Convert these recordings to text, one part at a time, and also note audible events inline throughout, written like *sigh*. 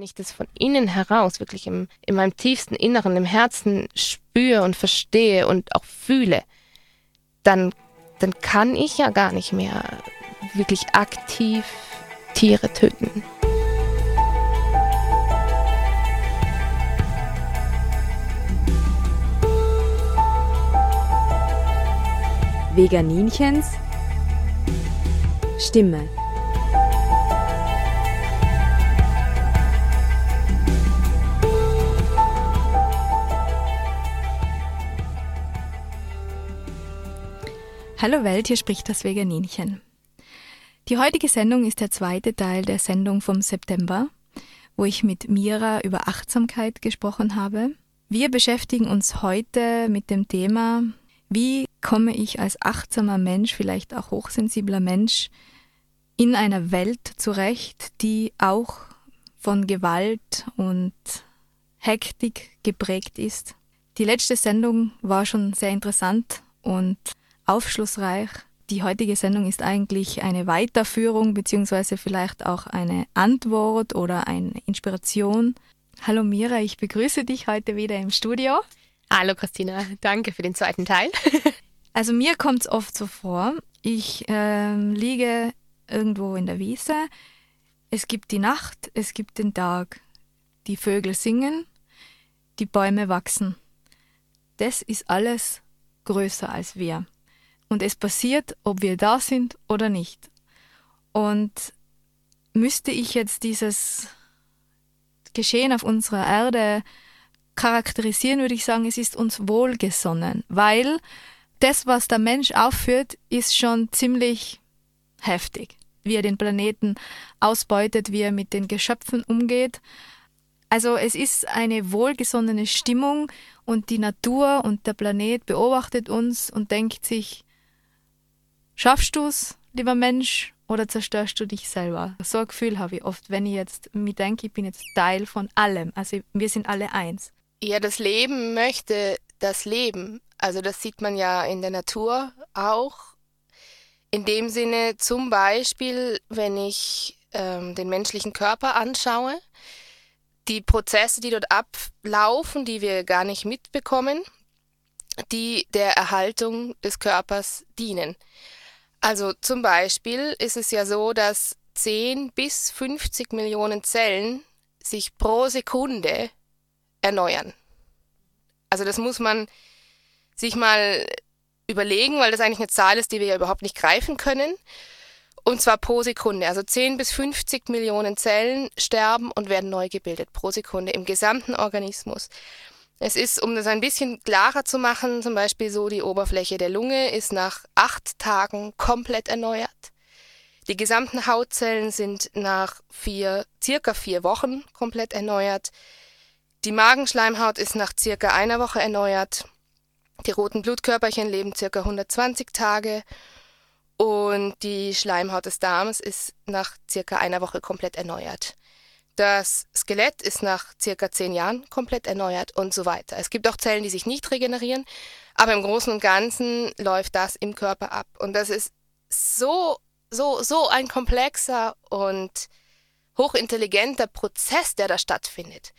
Wenn ich das von innen heraus wirklich im, in meinem tiefsten Inneren, im Herzen spüre und verstehe und auch fühle, dann, dann kann ich ja gar nicht mehr wirklich aktiv Tiere töten. Veganinchens Stimme. Hallo Welt, hier spricht das Veganinchen. Die heutige Sendung ist der zweite Teil der Sendung vom September, wo ich mit Mira über Achtsamkeit gesprochen habe. Wir beschäftigen uns heute mit dem Thema, wie komme ich als achtsamer Mensch, vielleicht auch hochsensibler Mensch, in einer Welt zurecht, die auch von Gewalt und Hektik geprägt ist. Die letzte Sendung war schon sehr interessant und aufschlussreich. Die heutige Sendung ist eigentlich eine Weiterführung beziehungsweise vielleicht auch eine Antwort oder eine Inspiration. Hallo Mira, ich begrüße dich heute wieder im Studio. Hallo Christina, danke für den zweiten Teil. *laughs* also mir kommt es oft so vor, ich äh, liege irgendwo in der Wiese, es gibt die Nacht, es gibt den Tag, die Vögel singen, die Bäume wachsen. Das ist alles größer als wir und es passiert, ob wir da sind oder nicht. Und müsste ich jetzt dieses Geschehen auf unserer Erde charakterisieren, würde ich sagen, es ist uns wohlgesonnen, weil das, was der Mensch aufführt, ist schon ziemlich heftig. Wie er den Planeten ausbeutet, wie er mit den Geschöpfen umgeht. Also es ist eine wohlgesonnene Stimmung und die Natur und der Planet beobachtet uns und denkt sich, Schaffst du es, lieber Mensch, oder zerstörst du dich selber? So ein Gefühl habe ich oft, wenn ich jetzt mir denke, ich bin jetzt Teil von allem. Also wir sind alle eins. Ja, das Leben möchte das Leben. Also das sieht man ja in der Natur auch. In dem Sinne zum Beispiel, wenn ich ähm, den menschlichen Körper anschaue, die Prozesse, die dort ablaufen, die wir gar nicht mitbekommen, die der Erhaltung des Körpers dienen. Also zum Beispiel ist es ja so, dass 10 bis 50 Millionen Zellen sich pro Sekunde erneuern. Also das muss man sich mal überlegen, weil das eigentlich eine Zahl ist, die wir ja überhaupt nicht greifen können. Und zwar pro Sekunde. Also 10 bis 50 Millionen Zellen sterben und werden neu gebildet pro Sekunde im gesamten Organismus. Es ist, um das ein bisschen klarer zu machen, zum Beispiel so, die Oberfläche der Lunge ist nach acht Tagen komplett erneuert. Die gesamten Hautzellen sind nach vier, circa vier Wochen komplett erneuert. Die Magenschleimhaut ist nach circa einer Woche erneuert. Die roten Blutkörperchen leben circa 120 Tage. Und die Schleimhaut des Darms ist nach circa einer Woche komplett erneuert. Das Skelett ist nach circa zehn Jahren komplett erneuert und so weiter. Es gibt auch Zellen, die sich nicht regenerieren, aber im Großen und Ganzen läuft das im Körper ab. Und das ist so, so, so ein komplexer und hochintelligenter Prozess, der da stattfindet.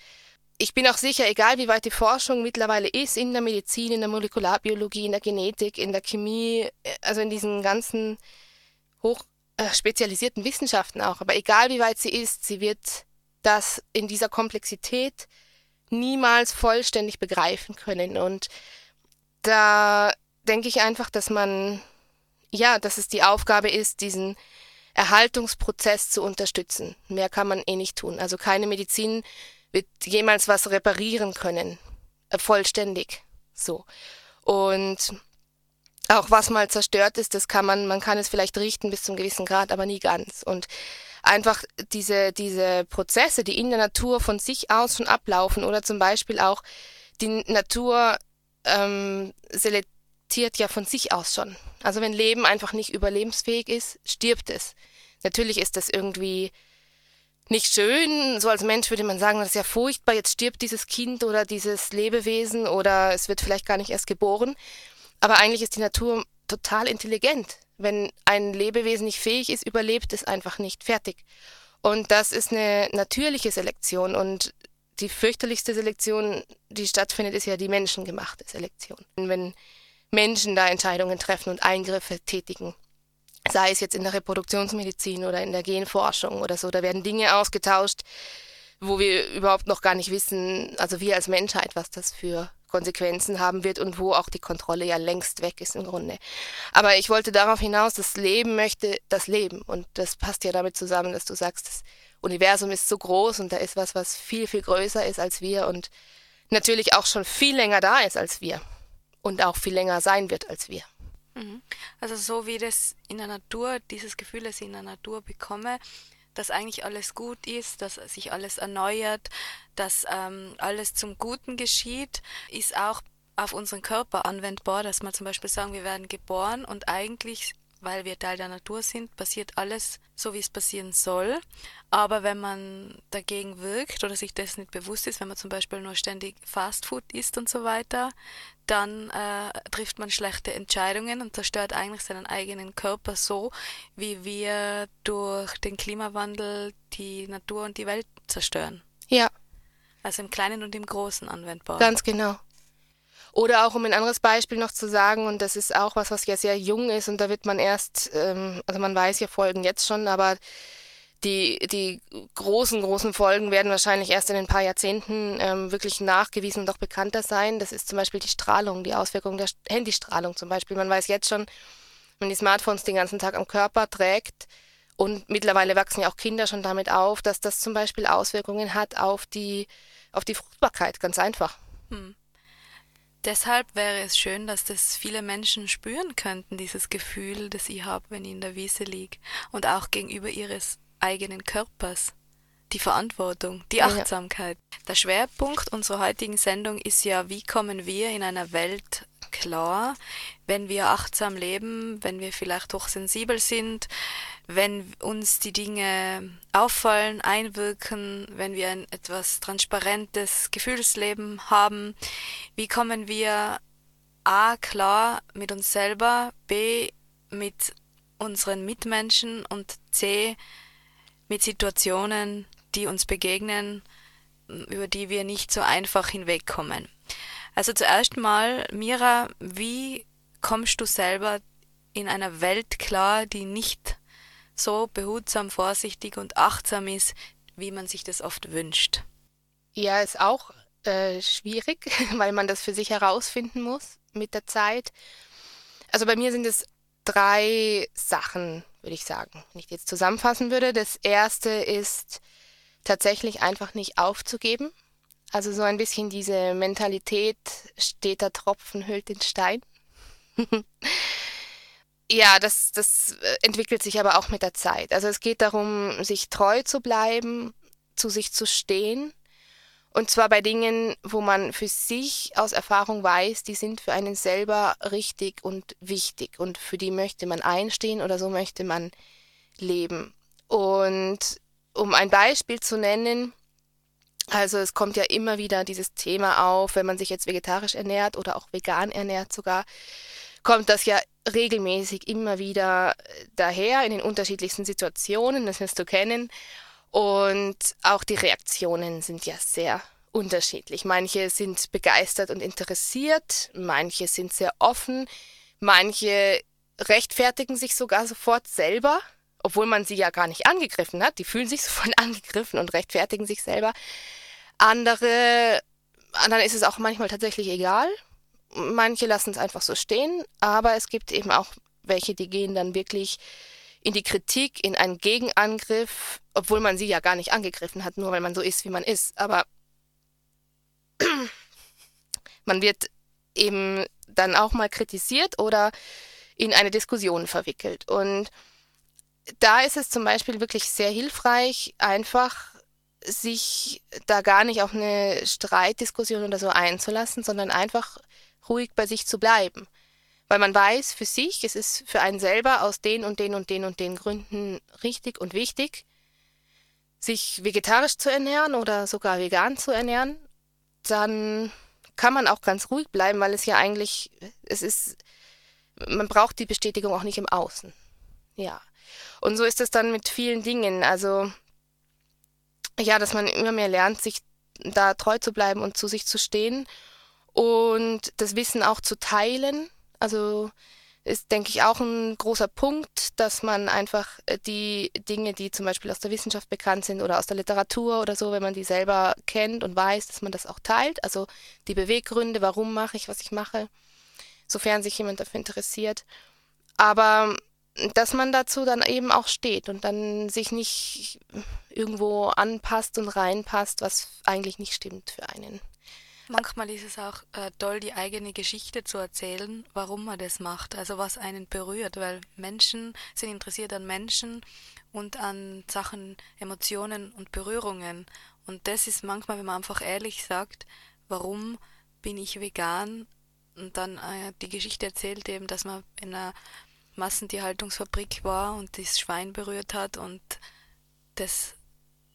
Ich bin auch sicher, egal wie weit die Forschung mittlerweile ist in der Medizin, in der Molekularbiologie, in der Genetik, in der Chemie, also in diesen ganzen hoch äh, spezialisierten Wissenschaften auch, aber egal wie weit sie ist, sie wird das in dieser Komplexität niemals vollständig begreifen können. Und da denke ich einfach, dass man, ja, dass es die Aufgabe ist, diesen Erhaltungsprozess zu unterstützen. Mehr kann man eh nicht tun. Also keine Medizin wird jemals was reparieren können. Äh, vollständig. So. Und auch was mal zerstört ist, das kann man, man kann es vielleicht richten bis zum gewissen Grad, aber nie ganz. Und einfach diese, diese Prozesse, die in der Natur von sich aus schon ablaufen oder zum Beispiel auch die Natur ähm, selektiert ja von sich aus schon. Also wenn Leben einfach nicht überlebensfähig ist, stirbt es. Natürlich ist das irgendwie nicht schön. So als Mensch würde man sagen, das ist ja furchtbar, jetzt stirbt dieses Kind oder dieses Lebewesen oder es wird vielleicht gar nicht erst geboren. Aber eigentlich ist die Natur total intelligent. Wenn ein Lebewesen nicht fähig ist, überlebt es einfach nicht. Fertig. Und das ist eine natürliche Selektion. Und die fürchterlichste Selektion, die stattfindet, ist ja die menschengemachte Selektion. Wenn Menschen da Entscheidungen treffen und Eingriffe tätigen, sei es jetzt in der Reproduktionsmedizin oder in der Genforschung oder so, da werden Dinge ausgetauscht, wo wir überhaupt noch gar nicht wissen, also wir als Menschheit, was das für Konsequenzen haben wird und wo auch die Kontrolle ja längst weg ist im Grunde. Aber ich wollte darauf hinaus, das Leben möchte das Leben. Und das passt ja damit zusammen, dass du sagst, das Universum ist so groß und da ist was, was viel, viel größer ist als wir und natürlich auch schon viel länger da ist als wir und auch viel länger sein wird als wir. Mhm. Also so wie das in der Natur, dieses Gefühl, das ich in der Natur bekomme, dass eigentlich alles gut ist, dass sich alles erneuert, dass ähm, alles zum Guten geschieht, ist auch auf unseren Körper anwendbar, dass man zum Beispiel sagen, wir werden geboren und eigentlich weil wir Teil der Natur sind, passiert alles so, wie es passieren soll. Aber wenn man dagegen wirkt oder sich dessen nicht bewusst ist, wenn man zum Beispiel nur ständig Fastfood isst und so weiter, dann äh, trifft man schlechte Entscheidungen und zerstört eigentlich seinen eigenen Körper so, wie wir durch den Klimawandel die Natur und die Welt zerstören. Ja. Also im Kleinen und im Großen anwendbar. Ganz genau. Oder auch um ein anderes Beispiel noch zu sagen, und das ist auch was, was ja sehr jung ist und da wird man erst, ähm, also man weiß ja Folgen jetzt schon, aber die, die großen, großen Folgen werden wahrscheinlich erst in ein paar Jahrzehnten ähm, wirklich nachgewiesen und auch bekannter sein. Das ist zum Beispiel die Strahlung, die Auswirkung der Handystrahlung zum Beispiel. Man weiß jetzt schon, wenn die Smartphones den ganzen Tag am Körper trägt, und mittlerweile wachsen ja auch Kinder schon damit auf, dass das zum Beispiel Auswirkungen hat auf die, auf die Fruchtbarkeit, ganz einfach. Hm. Deshalb wäre es schön, dass das viele Menschen spüren könnten, dieses Gefühl, das ich habe, wenn ich in der Wiese liege. Und auch gegenüber ihres eigenen Körpers. Die Verantwortung, die Achtsamkeit. Ja. Der Schwerpunkt unserer heutigen Sendung ist ja, wie kommen wir in einer Welt klar, wenn wir achtsam leben, wenn wir vielleicht hochsensibel sind, wenn uns die Dinge auffallen, einwirken, wenn wir ein etwas transparentes Gefühlsleben haben, wie kommen wir A klar mit uns selber, B mit unseren Mitmenschen und C mit Situationen, die uns begegnen, über die wir nicht so einfach hinwegkommen. Also zuerst mal, Mira, wie kommst du selber in einer Welt klar, die nicht so behutsam, vorsichtig und achtsam ist, wie man sich das oft wünscht? Ja, ist auch äh, schwierig, *laughs* weil man das für sich herausfinden muss mit der Zeit. Also bei mir sind es drei Sachen, würde ich sagen, wenn ich jetzt zusammenfassen würde. Das erste ist tatsächlich einfach nicht aufzugeben. Also so ein bisschen diese Mentalität, steht der Tropfen hüllt den Stein. *laughs* ja, das, das äh, entwickelt sich aber auch mit der Zeit. Also es geht darum, sich treu zu bleiben, zu sich zu stehen. Und zwar bei Dingen, wo man für sich aus Erfahrung weiß, die sind für einen selber richtig und wichtig. Und für die möchte man einstehen oder so möchte man leben. Und um ein Beispiel zu nennen, also es kommt ja immer wieder dieses Thema auf, wenn man sich jetzt vegetarisch ernährt oder auch vegan ernährt sogar, kommt das ja regelmäßig immer wieder äh, daher in den unterschiedlichsten Situationen, das wirst du kennen. Und auch die Reaktionen sind ja sehr unterschiedlich. Manche sind begeistert und interessiert, manche sind sehr offen, manche rechtfertigen sich sogar sofort selber, obwohl man sie ja gar nicht angegriffen hat. Die fühlen sich *laughs* sofort angegriffen und rechtfertigen sich selber. Andere, anderen ist es auch manchmal tatsächlich egal. Manche lassen es einfach so stehen, aber es gibt eben auch welche, die gehen dann wirklich in die Kritik, in einen Gegenangriff, obwohl man sie ja gar nicht angegriffen hat, nur weil man so ist, wie man ist. Aber *clears throat* man wird eben dann auch mal kritisiert oder in eine Diskussion verwickelt. Und da ist es zum Beispiel wirklich sehr hilfreich, einfach sich da gar nicht auf eine Streitdiskussion oder so einzulassen, sondern einfach ruhig bei sich zu bleiben. Weil man weiß für sich, es ist für einen selber aus den und den und den und den Gründen richtig und wichtig, sich vegetarisch zu ernähren oder sogar vegan zu ernähren, dann kann man auch ganz ruhig bleiben, weil es ja eigentlich, es ist, man braucht die Bestätigung auch nicht im Außen. Ja. Und so ist es dann mit vielen Dingen. Also ja, dass man immer mehr lernt, sich da treu zu bleiben und zu sich zu stehen und das Wissen auch zu teilen. Also ist, denke ich, auch ein großer Punkt, dass man einfach äh, die Dinge, die zum Beispiel aus der Wissenschaft bekannt sind oder aus der Literatur oder so, wenn man die selber kennt und weiß, dass man das auch teilt. Also die Beweggründe, warum mache ich, was ich mache, sofern sich jemand dafür interessiert. Aber dass man dazu dann eben auch steht und dann sich nicht irgendwo anpasst und reinpasst, was eigentlich nicht stimmt für einen. Manchmal ist es auch äh, toll, die eigene Geschichte zu erzählen, warum man das macht, also was einen berührt, weil Menschen sind interessiert an Menschen und an Sachen, Emotionen und Berührungen. Und das ist manchmal, wenn man einfach ehrlich sagt, warum bin ich vegan und dann äh, die Geschichte erzählt eben, dass man in einer Massentierhaltungsfabrik war und das Schwein berührt hat und das,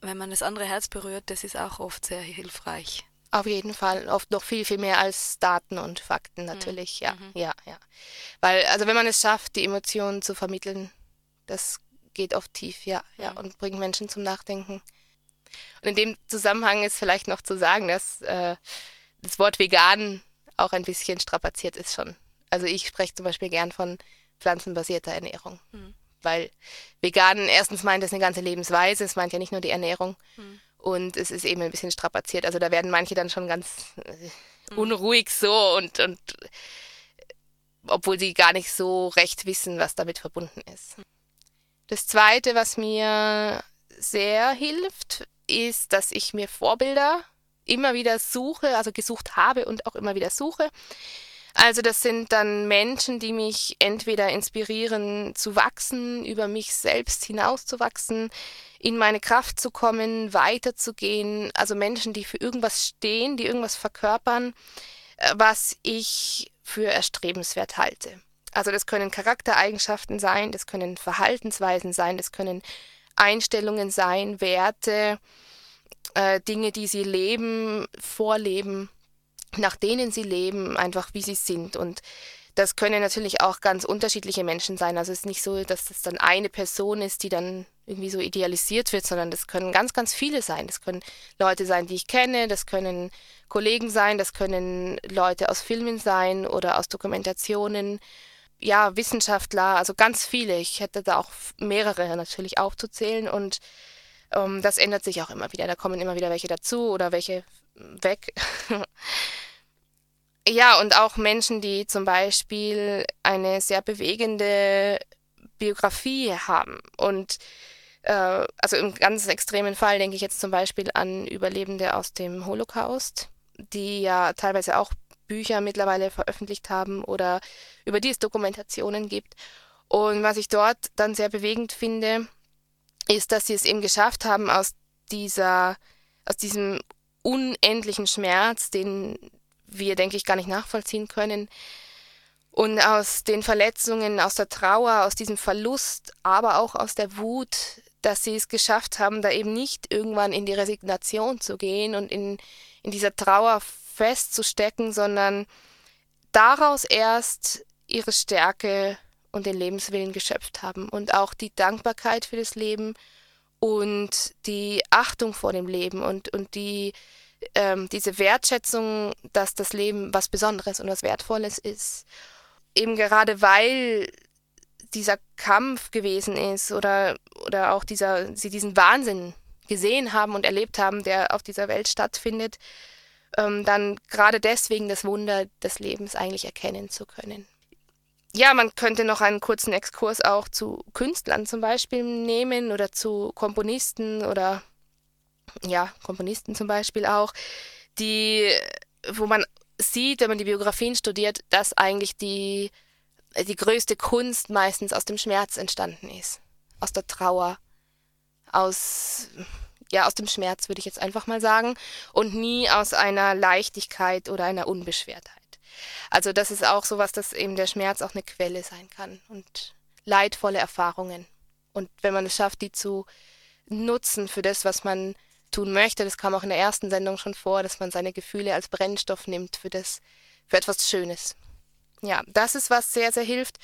wenn man das andere Herz berührt, das ist auch oft sehr hilfreich. Auf jeden Fall, oft noch viel, viel mehr als Daten und Fakten mhm. natürlich, mhm. ja, ja, ja. Weil, also wenn man es schafft, die Emotionen zu vermitteln, das geht oft tief, ja, ja, mhm. und bringt Menschen zum Nachdenken. Und in dem Zusammenhang ist vielleicht noch zu sagen, dass äh, das Wort vegan auch ein bisschen strapaziert ist schon. Also ich spreche zum Beispiel gern von pflanzenbasierter Ernährung. Mhm. Weil vegan erstens meint es eine ganze Lebensweise, es meint ja nicht nur die Ernährung. Mhm. Und es ist eben ein bisschen strapaziert. Also da werden manche dann schon ganz äh, unruhig so und, und obwohl sie gar nicht so recht wissen, was damit verbunden ist. Das Zweite, was mir sehr hilft, ist, dass ich mir Vorbilder immer wieder suche, also gesucht habe und auch immer wieder suche. Also das sind dann Menschen, die mich entweder inspirieren zu wachsen, über mich selbst hinauszuwachsen, in meine Kraft zu kommen, weiterzugehen. Also Menschen, die für irgendwas stehen, die irgendwas verkörpern, äh, was ich für erstrebenswert halte. Also das können Charaktereigenschaften sein, das können Verhaltensweisen sein, das können Einstellungen sein, Werte, äh, Dinge, die sie leben, vorleben nach denen sie leben, einfach wie sie sind. Und das können natürlich auch ganz unterschiedliche Menschen sein. Also es ist nicht so, dass das dann eine Person ist, die dann irgendwie so idealisiert wird, sondern das können ganz, ganz viele sein. Das können Leute sein, die ich kenne, das können Kollegen sein, das können Leute aus Filmen sein oder aus Dokumentationen. Ja, Wissenschaftler, also ganz viele. Ich hätte da auch mehrere natürlich aufzuzählen und ähm, das ändert sich auch immer wieder. Da kommen immer wieder welche dazu oder welche weg. *laughs* Ja, und auch Menschen, die zum Beispiel eine sehr bewegende Biografie haben. Und äh, also im ganz extremen Fall denke ich jetzt zum Beispiel an Überlebende aus dem Holocaust, die ja teilweise auch Bücher mittlerweile veröffentlicht haben oder über die es Dokumentationen gibt. Und was ich dort dann sehr bewegend finde, ist, dass sie es eben geschafft haben, aus dieser, aus diesem unendlichen Schmerz, den wir, denke ich, gar nicht nachvollziehen können. Und aus den Verletzungen, aus der Trauer, aus diesem Verlust, aber auch aus der Wut, dass sie es geschafft haben, da eben nicht irgendwann in die Resignation zu gehen und in, in dieser Trauer festzustecken, sondern daraus erst ihre Stärke und den Lebenswillen geschöpft haben und auch die Dankbarkeit für das Leben und die Achtung vor dem Leben und, und die ähm, diese Wertschätzung, dass das Leben was Besonderes und was Wertvolles ist. Eben gerade weil dieser Kampf gewesen ist oder, oder auch dieser, sie diesen Wahnsinn gesehen haben und erlebt haben, der auf dieser Welt stattfindet, ähm, dann gerade deswegen das Wunder des Lebens eigentlich erkennen zu können. Ja, man könnte noch einen kurzen Exkurs auch zu Künstlern zum Beispiel nehmen oder zu Komponisten oder ja, Komponisten zum Beispiel auch, die, wo man sieht, wenn man die Biografien studiert, dass eigentlich die, die größte Kunst meistens aus dem Schmerz entstanden ist. Aus der Trauer, aus, ja, aus dem Schmerz würde ich jetzt einfach mal sagen und nie aus einer Leichtigkeit oder einer Unbeschwertheit. Also das ist auch sowas, dass eben der Schmerz auch eine Quelle sein kann und leidvolle Erfahrungen. Und wenn man es schafft, die zu nutzen für das, was man tun möchte. Das kam auch in der ersten Sendung schon vor, dass man seine Gefühle als Brennstoff nimmt für das, für etwas Schönes. Ja, das ist was sehr, sehr hilft.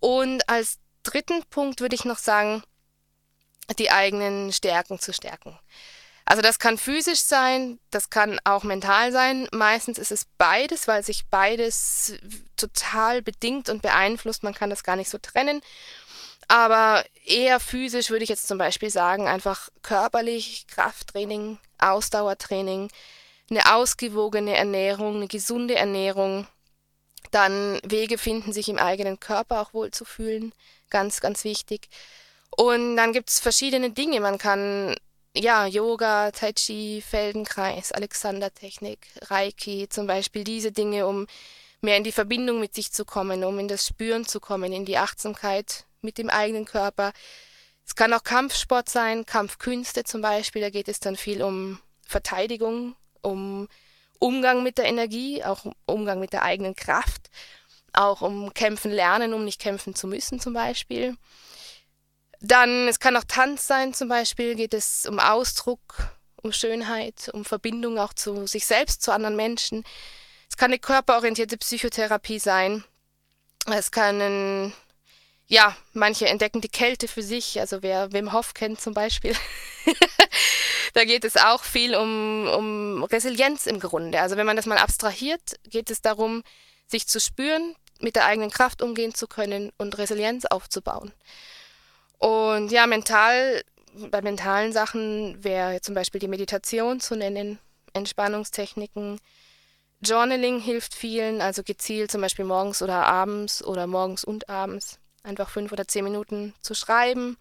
Und als dritten Punkt würde ich noch sagen, die eigenen Stärken zu stärken. Also das kann physisch sein, das kann auch mental sein. Meistens ist es beides, weil sich beides total bedingt und beeinflusst. Man kann das gar nicht so trennen. Aber eher physisch würde ich jetzt zum Beispiel sagen, einfach körperlich, Krafttraining, Ausdauertraining, eine ausgewogene Ernährung, eine gesunde Ernährung, dann Wege finden, sich im eigenen Körper auch wohl zu fühlen, ganz, ganz wichtig. Und dann gibt es verschiedene Dinge. Man kann ja, Yoga, Tai Chi, Feldenkreis, Alexander-Technik, Reiki, zum Beispiel diese Dinge, um mehr in die Verbindung mit sich zu kommen, um in das Spüren zu kommen, in die Achtsamkeit mit dem eigenen Körper. Es kann auch Kampfsport sein, Kampfkünste zum Beispiel, da geht es dann viel um Verteidigung, um Umgang mit der Energie, auch um Umgang mit der eigenen Kraft, auch um Kämpfen lernen, um nicht kämpfen zu müssen zum Beispiel. Dann, es kann auch Tanz sein zum Beispiel, geht es um Ausdruck, um Schönheit, um Verbindung auch zu sich selbst, zu anderen Menschen. Es kann eine körperorientierte Psychotherapie sein. Es kann, ja, manche entdecken die Kälte für sich, also wer Wim Hof kennt zum Beispiel. *laughs* da geht es auch viel um, um Resilienz im Grunde. Also wenn man das mal abstrahiert, geht es darum, sich zu spüren, mit der eigenen Kraft umgehen zu können und Resilienz aufzubauen. Und ja, mental, bei mentalen Sachen wäre zum Beispiel die Meditation zu nennen, Entspannungstechniken. Journaling hilft vielen, also gezielt zum Beispiel morgens oder abends oder morgens und abends einfach fünf oder zehn Minuten zu schreiben,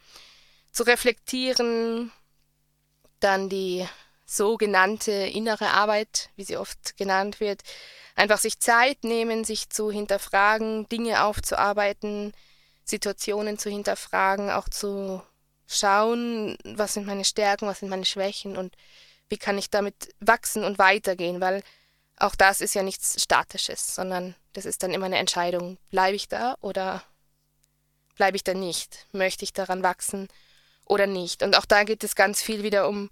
zu reflektieren, dann die sogenannte innere Arbeit, wie sie oft genannt wird, einfach sich Zeit nehmen, sich zu hinterfragen, Dinge aufzuarbeiten, Situationen zu hinterfragen, auch zu schauen, was sind meine Stärken, was sind meine Schwächen und wie kann ich damit wachsen und weitergehen, weil auch das ist ja nichts Statisches, sondern das ist dann immer eine Entscheidung. Bleibe ich da oder bleibe ich da nicht? Möchte ich daran wachsen oder nicht? Und auch da geht es ganz viel wieder um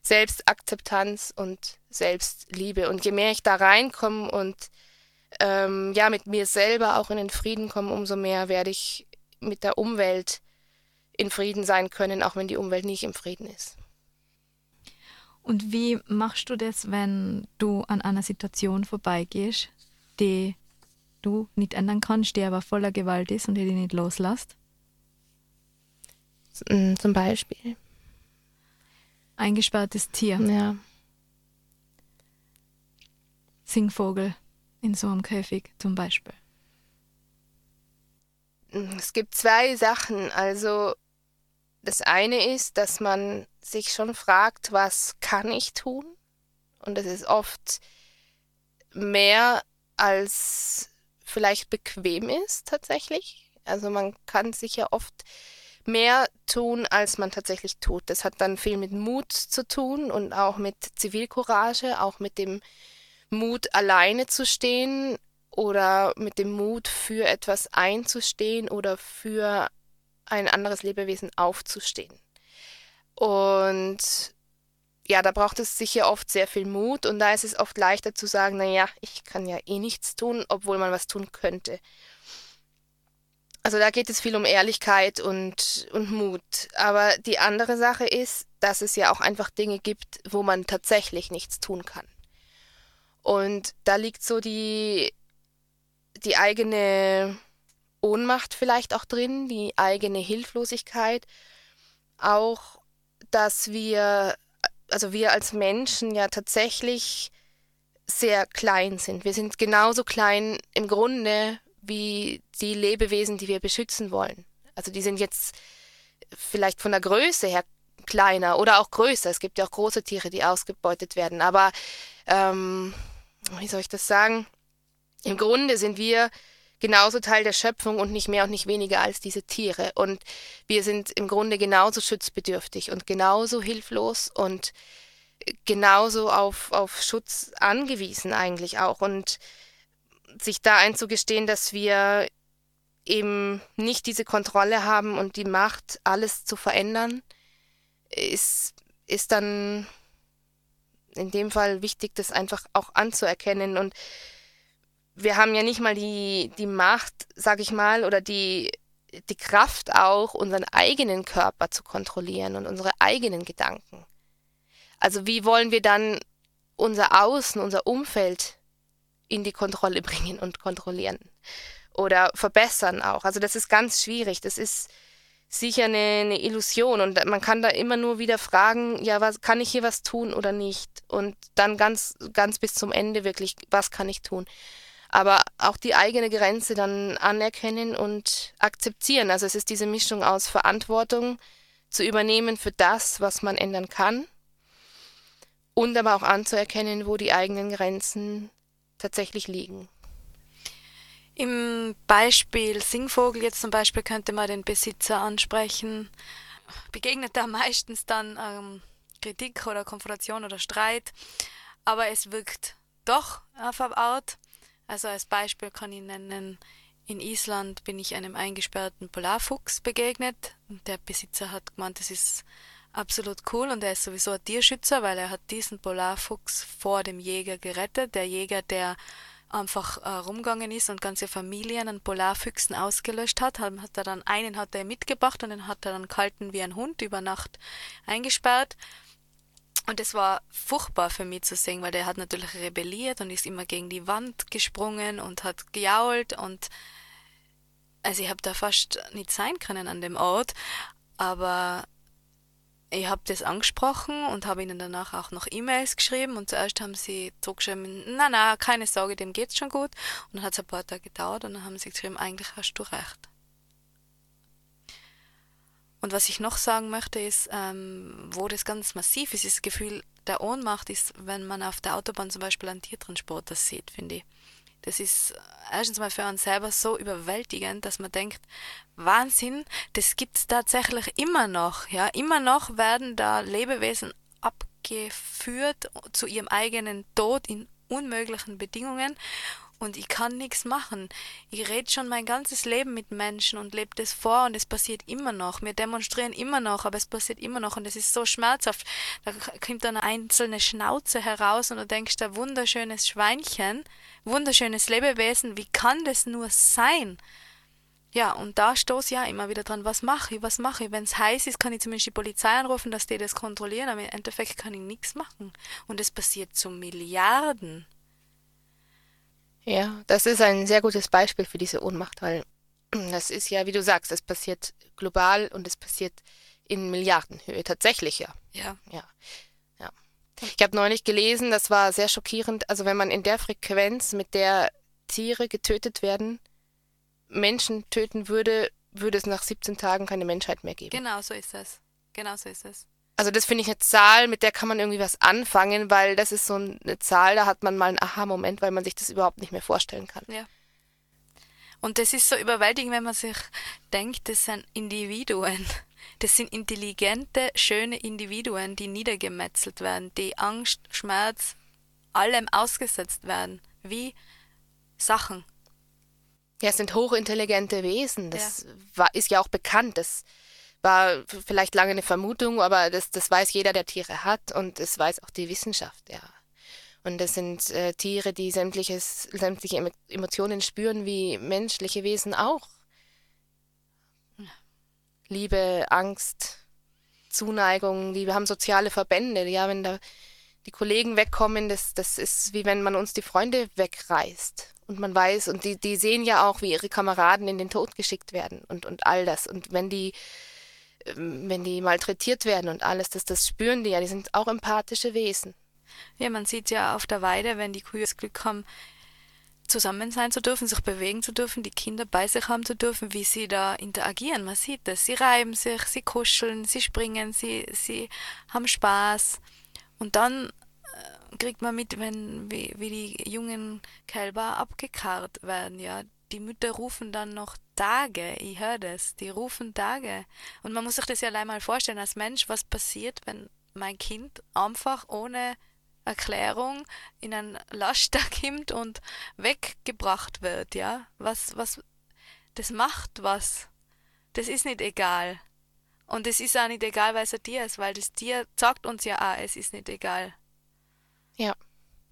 Selbstakzeptanz und Selbstliebe. Und je mehr ich da reinkomme und ähm, ja mit mir selber auch in den Frieden komme, umso mehr werde ich mit der Umwelt in Frieden sein können, auch wenn die Umwelt nicht im Frieden ist. Und wie machst du das, wenn du an einer Situation vorbeigehst, die du nicht ändern kannst, die aber voller Gewalt ist und die dich nicht loslässt? Mm, zum Beispiel. Eingesperrtes Tier. Ja. Singvogel in so einem Käfig zum Beispiel. Es gibt zwei Sachen. Also das eine ist, dass man sich schon fragt, was kann ich tun? Und das ist oft mehr als vielleicht bequem ist tatsächlich. Also man kann sich ja oft mehr tun, als man tatsächlich tut. Das hat dann viel mit Mut zu tun und auch mit Zivilcourage, auch mit dem Mut, alleine zu stehen oder mit dem Mut, für etwas einzustehen oder für ein anderes Lebewesen aufzustehen. Und ja, da braucht es sicher oft sehr viel Mut und da ist es oft leichter zu sagen, naja, ich kann ja eh nichts tun, obwohl man was tun könnte. Also da geht es viel um Ehrlichkeit und, und Mut. Aber die andere Sache ist, dass es ja auch einfach Dinge gibt, wo man tatsächlich nichts tun kann. Und da liegt so die die eigene Ohnmacht vielleicht auch drin, die eigene Hilflosigkeit, auch, dass wir, also wir als Menschen ja tatsächlich sehr klein sind. Wir sind genauso klein im Grunde wie die Lebewesen, die wir beschützen wollen. Also die sind jetzt vielleicht von der Größe her kleiner oder auch größer. Es gibt ja auch große Tiere, die ausgebeutet werden. Aber ähm, wie soll ich das sagen? Im Grunde sind wir genauso Teil der Schöpfung und nicht mehr und nicht weniger als diese Tiere. Und wir sind im Grunde genauso schutzbedürftig und genauso hilflos und genauso auf, auf Schutz angewiesen eigentlich auch. Und sich da einzugestehen, dass wir eben nicht diese Kontrolle haben und die Macht, alles zu verändern, ist, ist dann in dem Fall wichtig, das einfach auch anzuerkennen und wir haben ja nicht mal die, die Macht, sag ich mal, oder die, die Kraft auch, unseren eigenen Körper zu kontrollieren und unsere eigenen Gedanken. Also wie wollen wir dann unser Außen, unser Umfeld in die Kontrolle *laughs* bringen und kontrollieren oder verbessern auch. Also das ist ganz schwierig. Das ist sicher eine, eine, Illusion und man kann da immer nur wieder fragen, ja, was kann ich hier was tun oder nicht? Und dann ganz, ganz bis zum Ende wirklich, was kann ich tun? Aber auch die eigene Grenze dann anerkennen und akzeptieren. Also es ist diese Mischung aus Verantwortung zu übernehmen für das, was man ändern kann und aber auch anzuerkennen, wo die eigenen Grenzen tatsächlich liegen. Im Beispiel Singvogel jetzt zum Beispiel könnte man den Besitzer ansprechen. Begegnet da meistens dann ähm, Kritik oder Konfrontation oder Streit, aber es wirkt doch Art. Also als Beispiel kann ich nennen, in Island bin ich einem eingesperrten Polarfuchs begegnet und der Besitzer hat gemeint, das ist absolut cool und er ist sowieso ein Tierschützer, weil er hat diesen Polarfuchs vor dem Jäger gerettet. Der Jäger, der einfach äh, rumgegangen ist und ganze Familien an Polarfüchsen ausgelöscht hat, hat er dann einen hat er mitgebracht und den hat er dann kalten wie ein Hund über Nacht eingesperrt. Und es war furchtbar für mich zu sehen, weil der hat natürlich rebelliert und ist immer gegen die Wand gesprungen und hat gejault und also ich habe da fast nicht sein können an dem Ort, aber ich habe das angesprochen und habe ihnen danach auch noch E-Mails geschrieben und zuerst haben sie zurückgeschrieben, na na, keine Sorge, dem geht's schon gut. Und dann hat es ein paar Tage gedauert und dann haben sie geschrieben, eigentlich hast du recht. Und was ich noch sagen möchte, ist, ähm, wo das ganz massiv ist, ist das Gefühl der Ohnmacht ist, wenn man auf der Autobahn zum Beispiel einen Tiertransporter sieht, finde ich. Das ist erstens mal für uns selber so überwältigend, dass man denkt, Wahnsinn, das gibt's tatsächlich immer noch. Ja, immer noch werden da Lebewesen abgeführt zu ihrem eigenen Tod in unmöglichen Bedingungen und ich kann nichts machen. Ich rede schon mein ganzes Leben mit Menschen und lebe das vor und es passiert immer noch. Wir demonstrieren immer noch, aber es passiert immer noch und es ist so schmerzhaft. Da kommt dann eine einzelne Schnauze heraus und du denkst, ein wunderschönes Schweinchen, wunderschönes Lebewesen, wie kann das nur sein? Ja, und da stoß ja immer wieder dran, was mache ich, was mache ich? Wenn es heiß ist, kann ich zumindest die Polizei anrufen, dass die das kontrollieren, aber im Endeffekt kann ich nichts machen. Und es passiert zu Milliarden. Ja, das ist ein sehr gutes Beispiel für diese Ohnmacht, weil *clears throat* das ist ja, wie du sagst, es passiert global und es passiert in Milliardenhöhe. Tatsächlich, ja. Ja. Ja. ja. Ich habe neulich gelesen, das war sehr schockierend. Also wenn man in der Frequenz, mit der Tiere getötet werden, Menschen töten würde, würde es nach 17 Tagen keine Menschheit mehr geben. Genau so ist es. Genau so ist es. Also das finde ich eine Zahl, mit der kann man irgendwie was anfangen, weil das ist so eine Zahl, da hat man mal einen Aha-Moment, weil man sich das überhaupt nicht mehr vorstellen kann. Ja. Und das ist so überwältigend, wenn man sich denkt, das sind Individuen. Das sind intelligente, schöne Individuen, die niedergemetzelt werden, die Angst, Schmerz, allem ausgesetzt werden, wie Sachen. Ja, es sind hochintelligente Wesen. Das ja. War, ist ja auch bekannt. Das war vielleicht lange eine Vermutung, aber das, das weiß jeder, der Tiere hat und es weiß auch die Wissenschaft, ja. Und das sind äh, Tiere, die sämtliches, sämtliche Emotionen spüren, wie menschliche Wesen auch. Liebe, Angst, Zuneigung, die haben soziale Verbände. Ja, wenn da die Kollegen wegkommen, das, das ist wie wenn man uns die Freunde wegreißt. Und man weiß, und die, die sehen ja auch, wie ihre Kameraden in den Tod geschickt werden und, und all das. Und wenn die wenn die malträtiert werden und alles, das, das spüren die ja, die sind auch empathische Wesen. Ja, man sieht ja auf der Weide, wenn die Kühe das Glück haben, zusammen sein zu dürfen, sich bewegen zu dürfen, die Kinder bei sich haben zu dürfen, wie sie da interagieren. Man sieht das. Sie reiben sich, sie kuscheln, sie springen, sie, sie haben Spaß. Und dann äh, kriegt man mit, wenn, wie, wie die jungen Kälber abgekarrt werden, ja die Mütter rufen dann noch Tage, ich höre das, die rufen Tage. Und man muss sich das ja allein mal vorstellen als Mensch, was passiert, wenn mein Kind einfach ohne Erklärung in ein Laster *laughs* kommt und weggebracht wird, ja? Was, was, das macht was. Das ist nicht egal. Und es ist auch nicht egal, weil es ein Tier ist, weil das Tier sagt uns ja auch, es ist nicht egal. Ja.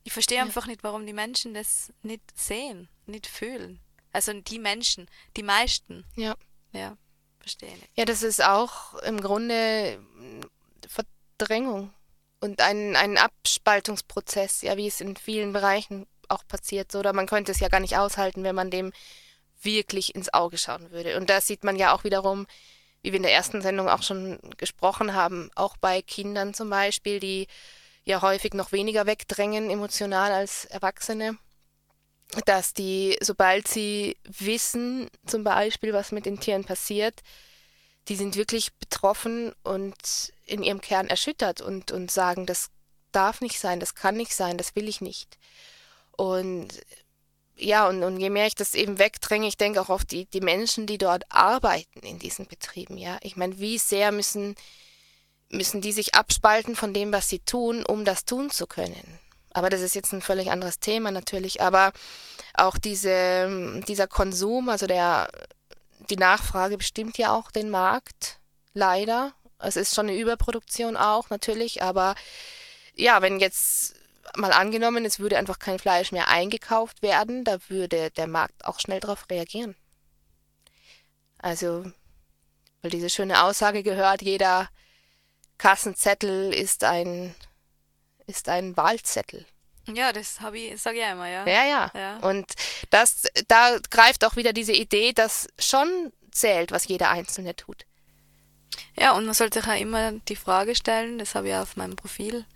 Ich verstehe ja. einfach nicht, warum die Menschen das nicht sehen, nicht fühlen. Also die Menschen, die meisten. Ja. Ja, verstehe nicht. Ja, das ist auch im Grunde Verdrängung und einen, einen Abspaltungsprozess, ja, wie es in vielen Bereichen auch passiert. So, oder man könnte es ja gar nicht aushalten, wenn man dem wirklich ins Auge schauen würde. Und da sieht man ja auch wiederum, wie wir in der ersten Sendung auch schon gesprochen haben, auch bei Kindern zum Beispiel, die ja häufig noch weniger wegdrängen emotional als Erwachsene, dass die, sobald sie wissen, zum Beispiel, was mit den Tieren passiert, die sind wirklich betroffen und in ihrem Kern erschüttert und, und sagen, das darf nicht sein, das kann nicht sein, das will ich nicht. Und ja, und, und je mehr ich das eben wegdränge, ich denke auch auf die, die Menschen, die dort arbeiten in diesen Betrieben, ja. Ich meine, wie sehr müssen, müssen die sich abspalten von dem, was sie tun, um das tun zu können. Aber das ist jetzt ein völlig anderes Thema natürlich. Aber auch diese, dieser Konsum, also der, die Nachfrage bestimmt ja auch den Markt, leider. Es ist schon eine Überproduktion auch natürlich, aber ja, wenn jetzt mal angenommen, es würde einfach kein Fleisch mehr eingekauft werden, da würde der Markt auch schnell darauf reagieren. Also, weil diese schöne Aussage gehört, jeder Kassenzettel ist ein, ist ein Wahlzettel. Ja, das habe ich, sage ich immer, ja. Ja, ja. ja. Und das, da greift auch wieder diese Idee, dass schon zählt, was jeder Einzelne tut. Ja, und man sollte sich auch immer die Frage stellen, das habe ich auf meinem Profil,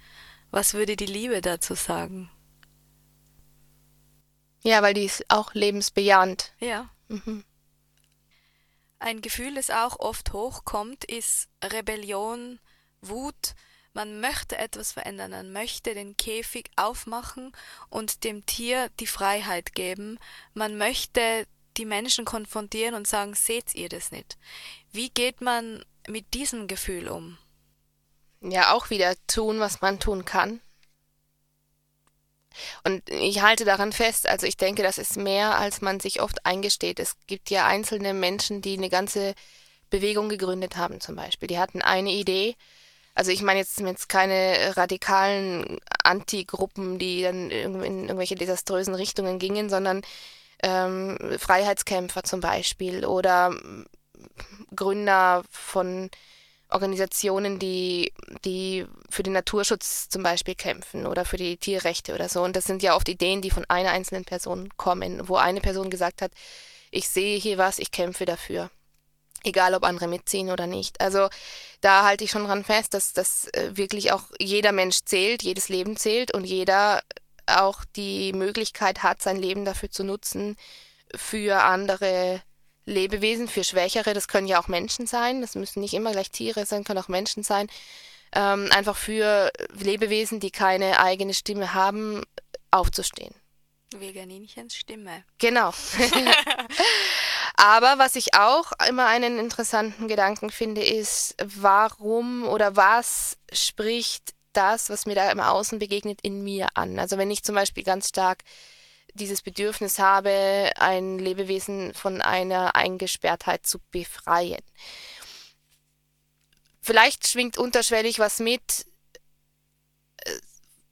was würde die Liebe dazu sagen? Ja, weil die ist auch lebensbejahend. Ja. Mhm. Ein Gefühl, das auch oft hochkommt, ist Rebellion, Wut. Man möchte etwas verändern, man möchte den Käfig aufmachen und dem Tier die Freiheit geben. Man möchte die Menschen konfrontieren und sagen, seht ihr das nicht? Wie geht man mit diesem Gefühl um? ja auch wieder tun, was man tun kann. Und ich halte daran fest, also ich denke, das ist mehr, als man sich oft eingesteht. Es gibt ja einzelne Menschen, die eine ganze Bewegung gegründet haben zum Beispiel. Die hatten eine Idee. Also ich meine jetzt, jetzt keine radikalen Anti-Gruppen, die dann in irgendwelche desaströsen Richtungen gingen, sondern ähm, Freiheitskämpfer zum Beispiel oder Gründer von Organisationen, die, die für den Naturschutz zum Beispiel kämpfen oder für die Tierrechte oder so. Und das sind ja oft Ideen, die von einer einzelnen Person kommen, wo eine Person gesagt hat, ich sehe hier was, ich kämpfe dafür. Egal, ob andere mitziehen oder nicht. Also da halte ich schon dran fest, dass, dass äh, wirklich auch jeder Mensch zählt, jedes Leben zählt und jeder auch die Möglichkeit hat, sein Leben dafür zu nutzen, für andere Lebewesen, für Schwächere, das können ja auch Menschen sein, das müssen nicht immer gleich Tiere sein, können auch Menschen sein, ähm, einfach für Lebewesen, die keine eigene Stimme haben, aufzustehen. Veganinchens Stimme. Genau. *laughs* *laughs* Aber was ich auch immer einen interessanten Gedanken finde, ist, warum oder was spricht das, was mir da im Außen begegnet, in mir an? Also wenn ich zum Beispiel ganz stark dieses Bedürfnis habe, ein Lebewesen von einer Eingesperrtheit zu befreien. Vielleicht schwingt unterschwellig was mit, äh,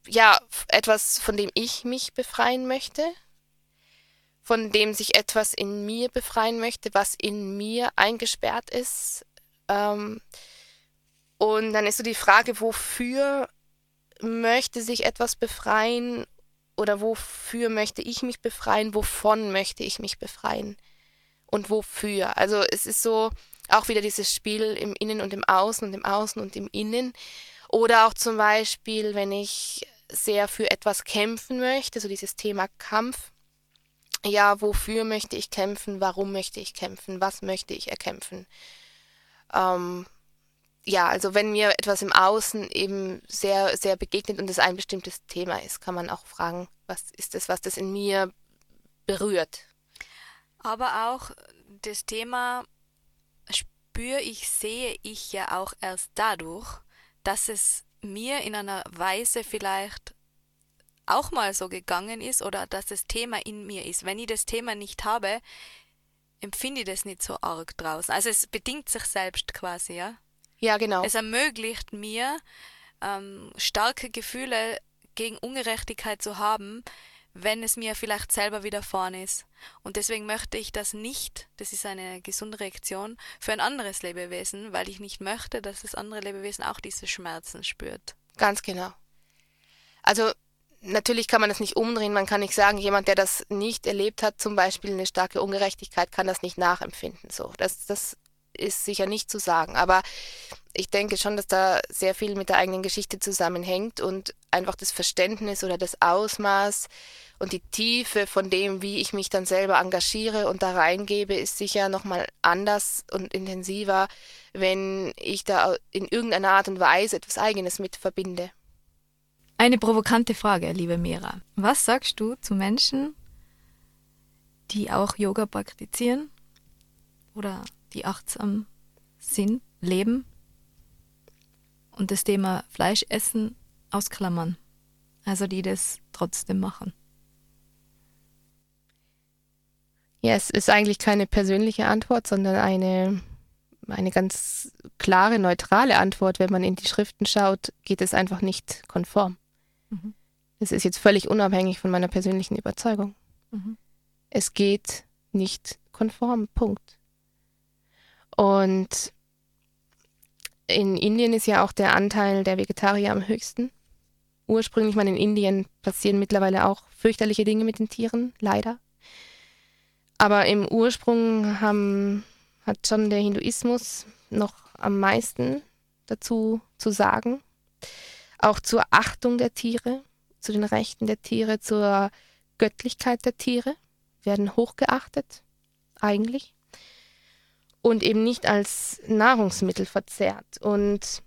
ja, etwas, von dem ich mich befreien möchte, von dem sich etwas in mir befreien möchte, was in mir eingesperrt ist. Ähm, und dann ist so die Frage, wofür möchte sich etwas befreien oder wofür möchte ich mich befreien, wovon möchte ich mich befreien und wofür. Also es ist so auch wieder dieses Spiel im Innen und im Außen und im Außen und im Innen. Oder auch zum Beispiel, wenn ich sehr für etwas kämpfen möchte, so dieses Thema Kampf. Ja, wofür möchte ich kämpfen? Warum möchte ich kämpfen? Was möchte ich erkämpfen? Ähm, ja, also wenn mir etwas im Außen eben sehr, sehr begegnet und es ein bestimmtes Thema ist, kann man auch fragen, was ist es, was das in mir berührt. Aber auch das Thema spüre ich, sehe ich ja auch erst dadurch, dass es mir in einer Weise vielleicht auch mal so gegangen ist oder dass das Thema in mir ist. Wenn ich das Thema nicht habe, empfinde ich das nicht so arg draußen. Also es bedingt sich selbst quasi, ja. Ja, genau. Es ermöglicht mir, ähm, starke Gefühle gegen Ungerechtigkeit zu haben, wenn es mir vielleicht selber widerfahren ist. Und deswegen möchte ich das nicht, das ist eine gesunde Reaktion, für ein anderes Lebewesen, weil ich nicht möchte, dass das andere Lebewesen auch diese Schmerzen spürt. Ganz genau. Also natürlich kann man das nicht umdrehen. Man kann nicht sagen, jemand, der das nicht erlebt hat, zum Beispiel eine starke Ungerechtigkeit, kann das nicht nachempfinden. So, das, das ist sicher nicht zu sagen. Aber ich denke schon, dass da sehr viel mit der eigenen Geschichte zusammenhängt und einfach das Verständnis oder das Ausmaß und die Tiefe von dem, wie ich mich dann selber engagiere und da reingebe, ist sicher nochmal anders und intensiver, wenn ich da in irgendeiner Art und Weise etwas Eigenes mit verbinde. Eine provokante Frage, liebe Mira. Was sagst du zu Menschen, die auch Yoga praktizieren oder die achtsam sind, leben und das Thema Fleischessen ausklammern? Also die das trotzdem machen. Ja, es ist eigentlich keine persönliche Antwort, sondern eine, eine ganz klare, neutrale Antwort. Wenn man in die Schriften schaut, geht es einfach nicht konform. Mhm. Es ist jetzt völlig unabhängig von meiner persönlichen Überzeugung. Mhm. Es geht nicht konform, Punkt. Und in Indien ist ja auch der Anteil der Vegetarier am höchsten. Ursprünglich, ich meine, in Indien passieren mittlerweile auch fürchterliche Dinge mit den Tieren, leider. Aber im Ursprung haben, hat schon der Hinduismus noch am meisten dazu zu sagen auch zur Achtung der Tiere, zu den Rechten der Tiere, zur Göttlichkeit der Tiere, werden hochgeachtet, eigentlich, und eben nicht als Nahrungsmittel verzehrt. Und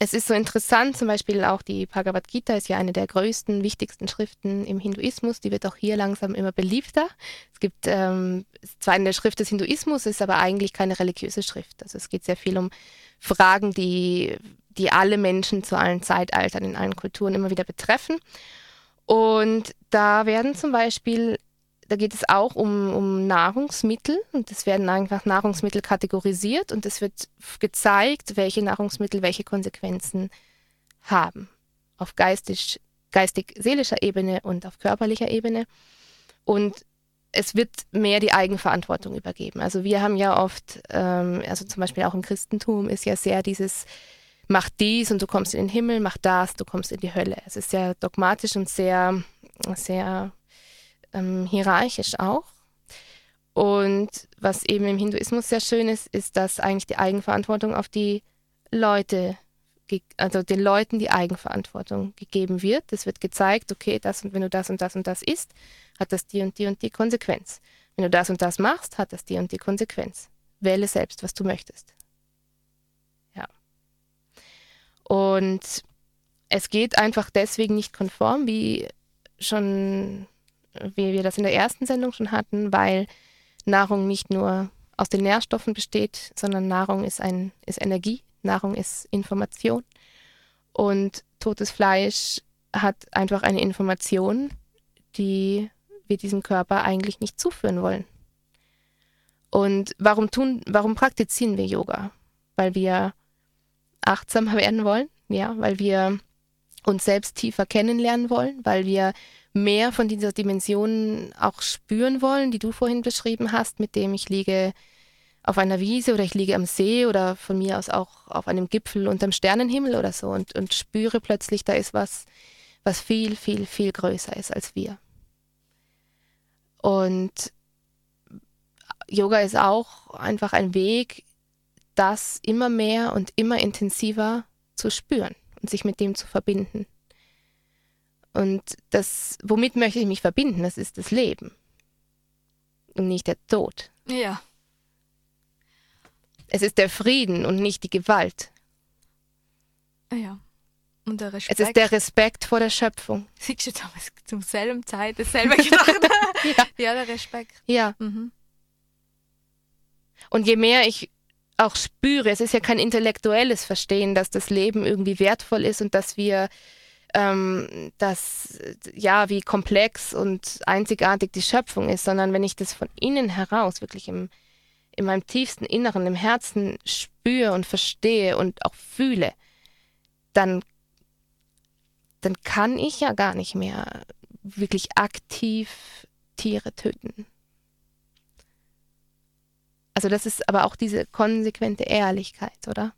es ist so interessant, zum Beispiel auch die Bhagavad Gita ist ja eine der größten, wichtigsten Schriften im Hinduismus. Die wird auch hier langsam immer beliebter. Es gibt ähm, zwar eine Schrift des Hinduismus, ist aber eigentlich keine religiöse Schrift. Also es geht sehr viel um Fragen, die die alle Menschen zu allen Zeitaltern, in allen Kulturen immer wieder betreffen. Und da werden zum Beispiel, da geht es auch um, um Nahrungsmittel und es werden einfach Nahrungsmittel kategorisiert und es wird gezeigt, welche Nahrungsmittel welche Konsequenzen haben. Auf geistig, geistig-seelischer Ebene und auf körperlicher Ebene. Und es wird mehr die Eigenverantwortung übergeben. Also wir haben ja oft, ähm, also zum Beispiel auch im Christentum ist ja sehr dieses mach dies und du kommst in den Himmel, mach das, du kommst in die Hölle. Es ist sehr dogmatisch und sehr, sehr ähm, hierarchisch auch. Und was eben im Hinduismus sehr schön ist, ist, dass eigentlich die Eigenverantwortung auf die Leute, also den Leuten die Eigenverantwortung gegeben wird. Es wird gezeigt, okay, das und wenn du das und das und das isst, hat das die und die und die Konsequenz. Wenn du das und das machst, hat das die und die Konsequenz. Wähle selbst, was du möchtest. Und es geht einfach deswegen nicht konform, wie schon, wie wir das in der ersten Sendung schon hatten, weil Nahrung nicht nur aus den Nährstoffen besteht, sondern Nahrung ist ein, ist Energie, Nahrung ist Information. Und totes Fleisch hat einfach eine Information, die wir diesem Körper eigentlich nicht zuführen wollen. Und warum tun, warum praktizieren wir Yoga? Weil wir achtsamer werden wollen, ja, weil wir uns selbst tiefer kennenlernen wollen, weil wir mehr von dieser Dimension auch spüren wollen, die du vorhin beschrieben hast, mit dem ich liege auf einer Wiese oder ich liege am See oder von mir aus auch auf einem Gipfel unterm Sternenhimmel oder so und, und spüre plötzlich, da ist was, was viel, viel, viel größer ist als wir. Und Yoga ist auch einfach ein Weg, das immer mehr und immer intensiver zu spüren und sich mit dem zu verbinden. Und das, womit möchte ich mich verbinden? Das ist das Leben und nicht der Tod. Ja. Es ist der Frieden und nicht die Gewalt. Ja. Und der Respekt. Es ist der Respekt vor der Schöpfung. Siehst du, damals zum selben Zeit dasselbe gedacht. *laughs* ja. ja, der Respekt. Ja. Mhm. Und je mehr ich auch spüre, es ist ja kein intellektuelles Verstehen, dass das Leben irgendwie wertvoll ist und dass wir ähm, dass ja, wie komplex und einzigartig die Schöpfung ist, sondern wenn ich das von innen heraus wirklich im, in meinem tiefsten Inneren, im Herzen spüre und verstehe und auch fühle, dann, dann kann ich ja gar nicht mehr wirklich aktiv Tiere töten. Also das ist aber auch diese konsequente Ehrlichkeit, oder?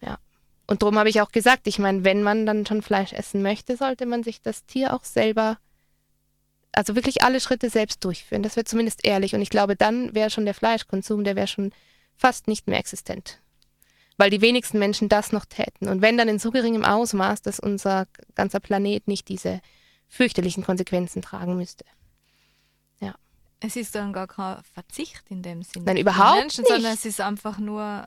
Ja. Und darum habe ich auch gesagt, ich meine, wenn man dann schon Fleisch essen möchte, sollte man sich das Tier auch selber, also wirklich alle Schritte selbst durchführen. Das wäre zumindest ehrlich. Und ich glaube, dann wäre schon der Fleischkonsum, der wäre schon fast nicht mehr existent. Weil die wenigsten Menschen das noch täten. Und wenn dann in so geringem Ausmaß, dass unser ganzer Planet nicht diese fürchterlichen Konsequenzen tragen müsste. Es ist dann gar kein Verzicht in dem Sinne. Nein, überhaupt Menschen, nicht. Sondern es ist einfach nur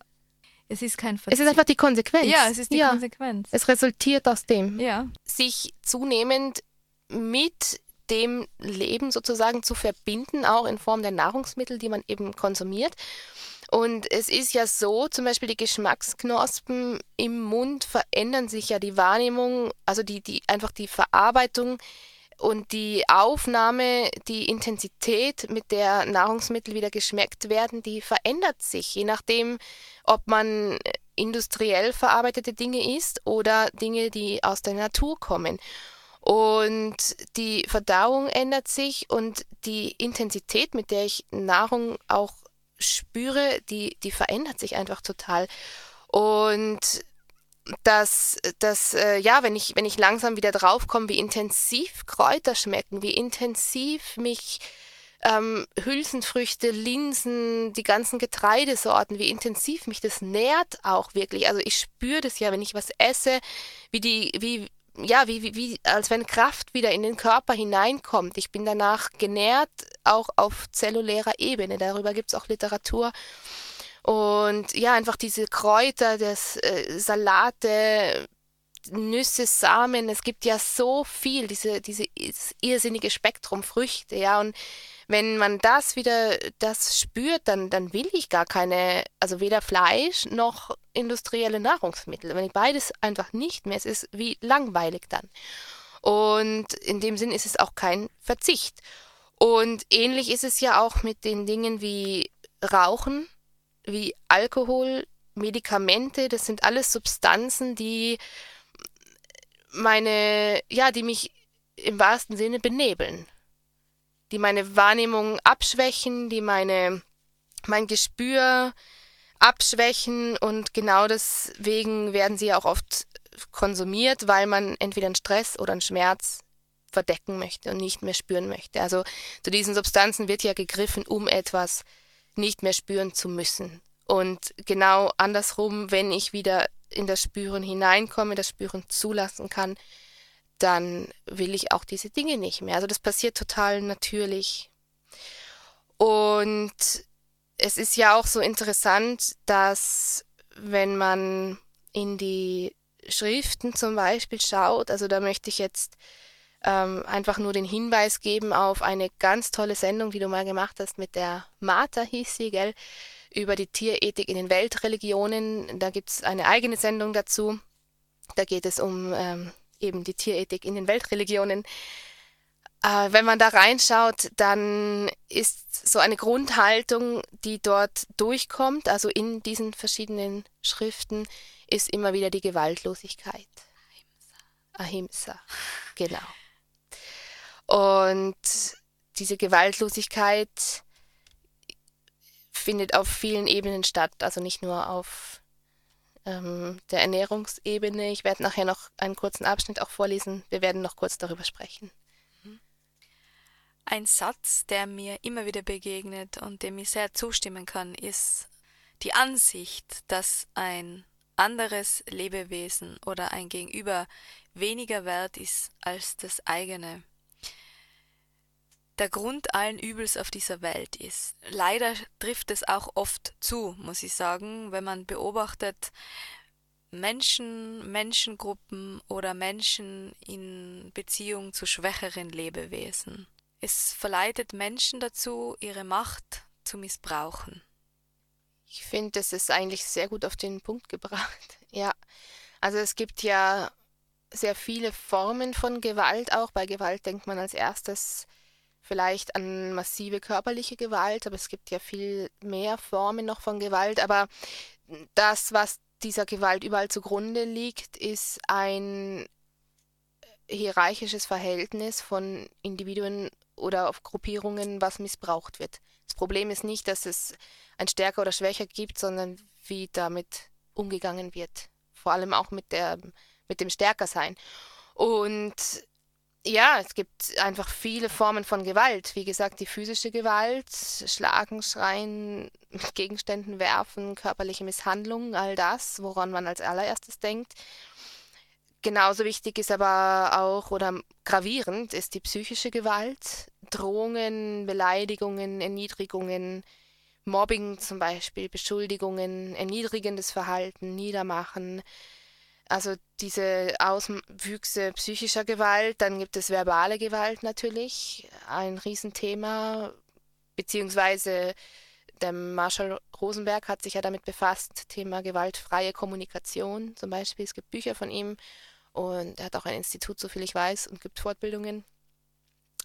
es ist kein Verzicht. Es ist einfach die Konsequenz. Ja, es ist die ja. Konsequenz. Es resultiert aus dem. Ja. Sich zunehmend mit dem Leben sozusagen zu verbinden, auch in Form der Nahrungsmittel, die man eben konsumiert. Und es ist ja so, zum Beispiel die Geschmacksknospen im Mund verändern sich ja die Wahrnehmung, also die, die einfach die Verarbeitung und die Aufnahme, die Intensität, mit der Nahrungsmittel wieder geschmeckt werden, die verändert sich, je nachdem, ob man industriell verarbeitete Dinge isst oder Dinge, die aus der Natur kommen. Und die Verdauung ändert sich und die Intensität, mit der ich Nahrung auch spüre, die, die verändert sich einfach total. Und dass, dass äh, ja, wenn ich, wenn ich langsam wieder draufkomme, wie intensiv Kräuter schmecken, wie intensiv mich ähm, Hülsenfrüchte, Linsen, die ganzen Getreidesorten, wie intensiv mich das nährt auch wirklich. Also ich spüre das ja, wenn ich was esse, wie die, wie, ja, wie, wie, wie, als wenn Kraft wieder in den Körper hineinkommt. Ich bin danach genährt, auch auf zellulärer Ebene. Darüber gibt es auch Literatur. Und ja, einfach diese Kräuter, das äh, Salate, Nüsse, Samen, es gibt ja so viel, diese, diese irrsinnige Spektrum Früchte, ja. Und wenn man das wieder, das spürt, dann, dann will ich gar keine, also weder Fleisch noch industrielle Nahrungsmittel. Wenn ich beides einfach nicht mehr, es ist wie langweilig dann. Und in dem Sinn ist es auch kein Verzicht. Und ähnlich ist es ja auch mit den Dingen wie Rauchen, wie Alkohol, Medikamente, das sind alles Substanzen, die meine, ja, die mich im wahrsten Sinne benebeln, die meine Wahrnehmung abschwächen, die meine, mein Gespür abschwächen und genau deswegen werden sie auch oft konsumiert, weil man entweder einen Stress oder einen Schmerz verdecken möchte und nicht mehr spüren möchte. Also zu diesen Substanzen wird ja gegriffen, um etwas nicht mehr spüren zu müssen. Und genau andersrum, wenn ich wieder in das Spüren hineinkomme, das Spüren zulassen kann, dann will ich auch diese Dinge nicht mehr. Also das passiert total natürlich. Und es ist ja auch so interessant, dass wenn man in die Schriften zum Beispiel schaut, also da möchte ich jetzt ähm, einfach nur den Hinweis geben auf eine ganz tolle Sendung, die du mal gemacht hast mit der Martha hieß sie, gell? über die Tierethik in den Weltreligionen. Da gibt es eine eigene Sendung dazu. Da geht es um ähm, eben die Tierethik in den Weltreligionen. Äh, wenn man da reinschaut, dann ist so eine Grundhaltung, die dort durchkommt, also in diesen verschiedenen Schriften, ist immer wieder die Gewaltlosigkeit. Ahimsa, genau. Und diese Gewaltlosigkeit findet auf vielen Ebenen statt, also nicht nur auf ähm, der Ernährungsebene. Ich werde nachher noch einen kurzen Abschnitt auch vorlesen. Wir werden noch kurz darüber sprechen. Mhm. Ein Satz, der mir immer wieder begegnet und dem ich sehr zustimmen kann, ist die Ansicht, dass ein anderes Lebewesen oder ein Gegenüber weniger wert ist als das eigene der Grund allen Übels auf dieser Welt ist. Leider trifft es auch oft zu, muss ich sagen, wenn man beobachtet, Menschen, Menschengruppen oder Menschen in Beziehung zu schwächeren Lebewesen. Es verleitet Menschen dazu, ihre Macht zu missbrauchen. Ich finde, das ist eigentlich sehr gut auf den Punkt gebracht. *laughs* Ja, also es gibt ja sehr viele Formen von Gewalt auch. Bei Gewalt denkt man als erstes vielleicht an massive körperliche Gewalt, aber es gibt ja viel mehr Formen noch von Gewalt. Aber das, was dieser Gewalt überall zugrunde liegt, ist ein hierarchisches Verhältnis von Individuen oder auf Gruppierungen, was missbraucht wird. Das Problem ist nicht, dass es ein stärker oder schwächer gibt, sondern wie damit umgegangen wird vor allem auch mit, der, mit dem Stärkersein. Und ja, es gibt einfach viele Formen von Gewalt. Wie gesagt, die physische Gewalt, Schlagen, Schreien, *laughs* Gegenständen werfen, körperliche Misshandlung, all das, woran man als allererstes denkt. Genauso wichtig ist aber auch oder gravierend ist die psychische Gewalt. Drohungen, Beleidigungen, Erniedrigungen, Mobbing zum Beispiel, Beschuldigungen, erniedrigendes Verhalten, Niedermachen, also diese Auswüchse psychischer Gewalt, dann gibt es verbale Gewalt natürlich, ein Riesenthema, beziehungsweise der Marshall Rosenberg hat sich ja damit befasst, Thema gewaltfreie Kommunikation zum Beispiel. Es gibt Bücher von ihm und er hat auch ein Institut, so viel ich weiß, und gibt Fortbildungen.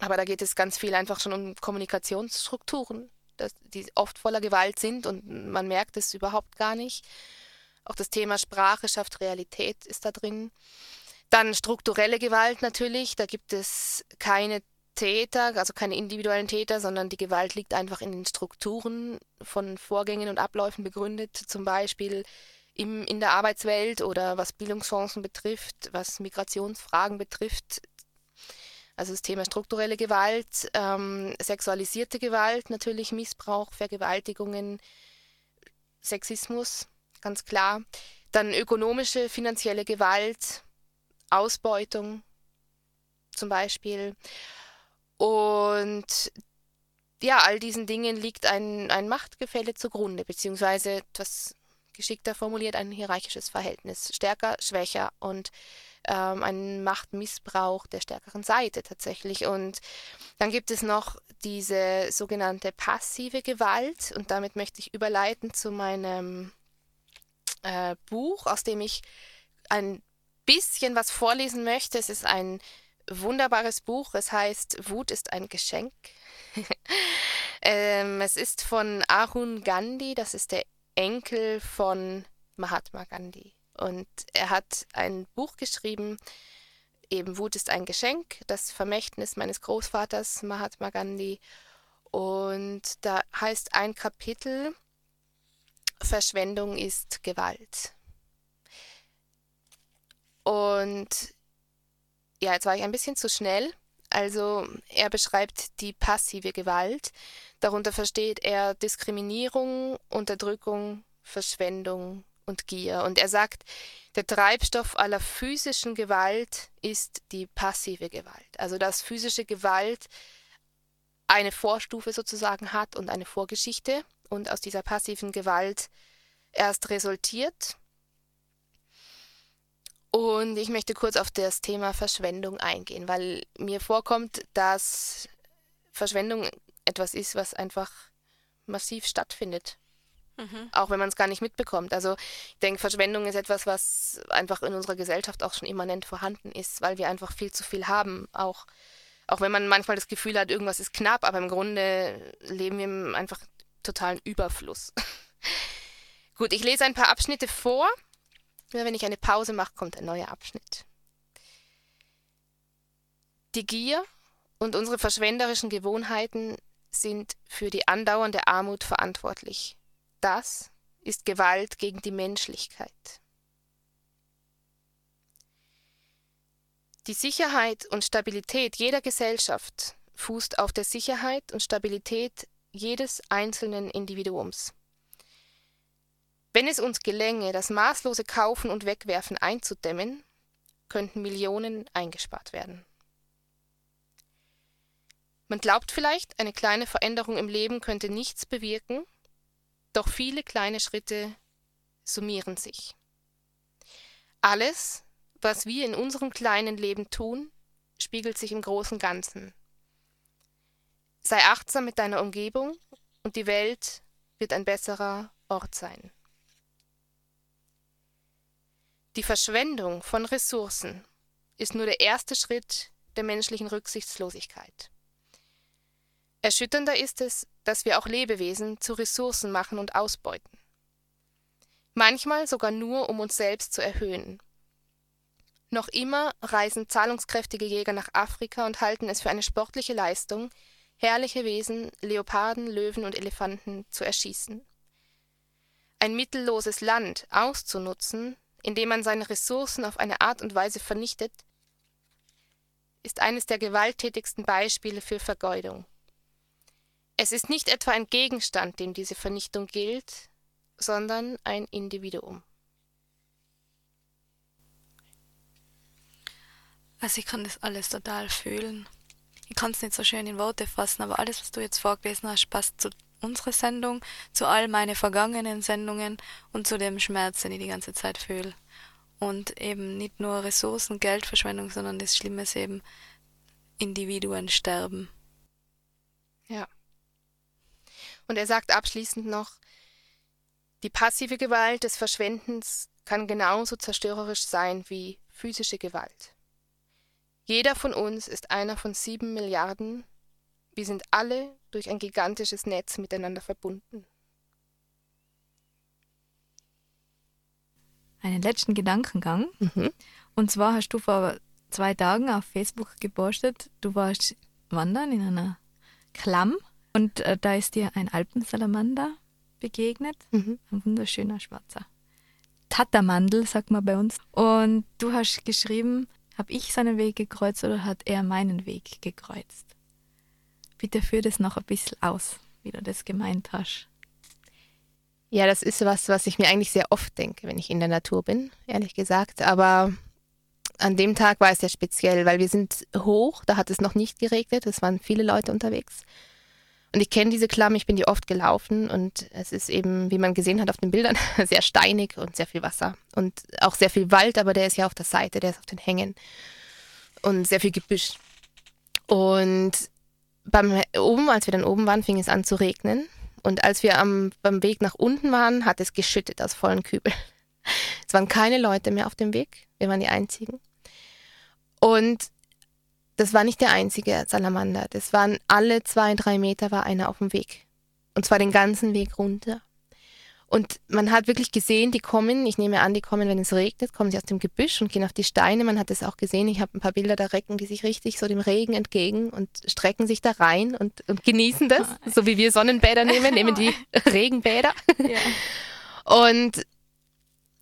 Aber da geht es ganz viel einfach schon um Kommunikationsstrukturen, dass die oft voller Gewalt sind und man merkt es überhaupt gar nicht. Auch das Thema Sprache schafft Realität ist da drin. Dann strukturelle Gewalt natürlich. Da gibt es keine Täter, also keine individuellen Täter, sondern die Gewalt liegt einfach in den Strukturen von Vorgängen und Abläufen begründet. Zum Beispiel im, in der Arbeitswelt oder was Bildungschancen betrifft, was Migrationsfragen betrifft. Also das Thema strukturelle Gewalt, ähm, sexualisierte Gewalt, natürlich Missbrauch, Vergewaltigungen, Sexismus ganz klar. Dann ökonomische, finanzielle Gewalt, Ausbeutung zum Beispiel. Und ja, all diesen Dingen liegt ein, ein Machtgefälle zugrunde, beziehungsweise etwas geschickter formuliert ein hierarchisches Verhältnis. Stärker, schwächer und ähm, ein Machtmissbrauch der stärkeren Seite tatsächlich. Und dann gibt es noch diese sogenannte passive Gewalt und damit möchte ich überleiten zu meinem äh, Buch, aus dem ich ein bisschen was vorlesen möchte. Es ist ein wunderbares Buch. Es heißt Wut ist ein Geschenk. *laughs* ähm, es ist von Arun Gandhi. Das ist der Enkel von Mahatma Gandhi. Und er hat ein Buch geschrieben, eben Wut ist ein Geschenk, das Vermächtnis meines Großvaters Mahatma Gandhi. Und da heißt ein Kapitel, Verschwendung ist Gewalt. Und ja, jetzt war ich ein bisschen zu schnell. Also er beschreibt die passive Gewalt. Darunter versteht er Diskriminierung, Unterdrückung, Verschwendung und Gier. Und er sagt, der Treibstoff aller physischen Gewalt ist die passive Gewalt. Also dass physische Gewalt eine Vorstufe sozusagen hat und eine Vorgeschichte und aus dieser passiven Gewalt erst resultiert. Und ich möchte kurz auf das Thema Verschwendung eingehen, weil mir vorkommt, dass Verschwendung etwas ist, was einfach massiv stattfindet. Mhm. Auch wenn man es gar nicht mitbekommt. Also ich denke, Verschwendung ist etwas, was einfach in unserer Gesellschaft auch schon immanent vorhanden ist, weil wir einfach viel zu viel haben. Auch, auch wenn man manchmal das Gefühl hat, irgendwas ist knapp, aber im Grunde leben wir einfach totalen Überfluss. *laughs* Gut, ich lese ein paar Abschnitte vor. Wenn ich eine Pause mache, kommt ein neuer Abschnitt. Die Gier und unsere verschwenderischen Gewohnheiten sind für die andauernde Armut verantwortlich. Das ist Gewalt gegen die Menschlichkeit. Die Sicherheit und Stabilität jeder Gesellschaft fußt auf der Sicherheit und Stabilität jedes einzelnen Individuums. Wenn es uns gelänge, das maßlose Kaufen und Wegwerfen einzudämmen, könnten Millionen eingespart werden. Man glaubt vielleicht, eine kleine Veränderung im Leben könnte nichts bewirken, doch viele kleine Schritte summieren sich. Alles, was wir in unserem kleinen Leben tun, spiegelt sich im großen Ganzen Sei achtsam mit deiner Umgebung und die Welt wird ein besserer Ort sein. Die Verschwendung von Ressourcen ist nur der erste Schritt der menschlichen Rücksichtslosigkeit. Erschütternder ist es, dass wir auch Lebewesen zu Ressourcen machen und ausbeuten. Manchmal sogar nur, um uns selbst zu erhöhen. Noch immer reisen zahlungskräftige Jäger nach Afrika und halten es für eine sportliche Leistung, herrliche Wesen, Leoparden, Löwen und Elefanten zu erschießen. Ein mittelloses Land auszunutzen, indem man seine Ressourcen auf eine Art und Weise vernichtet, ist eines der gewalttätigsten Beispiele für Vergeudung. Es ist nicht etwa ein Gegenstand, dem diese Vernichtung gilt, sondern ein Individuum. Also ich kann das alles total fühlen. Ich kann es nicht so schön in Worte fassen, aber alles, was du jetzt vorgelesen hast, passt zu unserer Sendung, zu all meine vergangenen Sendungen und zu dem Schmerz, den ich die ganze Zeit fühle. Und eben nicht nur Ressourcen, Geldverschwendung, sondern das Schlimme ist eben Individuen sterben. Ja. Und er sagt abschließend noch, die passive Gewalt des Verschwendens kann genauso zerstörerisch sein wie physische Gewalt. Jeder von uns ist einer von sieben Milliarden. Wir sind alle durch ein gigantisches Netz miteinander verbunden. Einen letzten Gedankengang. Mhm. Und zwar hast du vor zwei Tagen auf Facebook gepostet, du warst wandern in einer Klamm und äh, da ist dir ein Alpensalamander begegnet. Mhm. Ein wunderschöner schwarzer Tattermandel, sagt man bei uns. Und du hast geschrieben, habe ich seinen Weg gekreuzt oder hat er meinen Weg gekreuzt? Bitte führ das noch ein bisschen aus, wie du das gemeint hast. Ja, das ist was, was ich mir eigentlich sehr oft denke, wenn ich in der Natur bin, ehrlich gesagt. Aber an dem Tag war es sehr speziell, weil wir sind hoch, da hat es noch nicht geregnet, es waren viele Leute unterwegs. Und ich kenne diese Klamm, ich bin die oft gelaufen und es ist eben, wie man gesehen hat auf den Bildern, *laughs* sehr steinig und sehr viel Wasser. Und auch sehr viel Wald, aber der ist ja auf der Seite, der ist auf den Hängen. Und sehr viel Gebüsch. Und beim oben, als wir dann oben waren, fing es an zu regnen. Und als wir am, beim Weg nach unten waren, hat es geschüttet aus vollen Kübel. *laughs* Es waren keine Leute mehr auf dem Weg. Wir waren die einzigen. Und das war nicht der einzige Salamander. Das waren alle zwei, drei Meter war einer auf dem Weg. Und zwar den ganzen Weg runter. Und man hat wirklich gesehen, die kommen, ich nehme an, die kommen, wenn es regnet, kommen sie aus dem Gebüsch und gehen auf die Steine. Man hat es auch gesehen, ich habe ein paar Bilder, da recken die sich richtig so dem Regen entgegen und strecken sich da rein und, und genießen das, so wie wir Sonnenbäder nehmen, nehmen die *laughs* Regenbäder. Ja. Und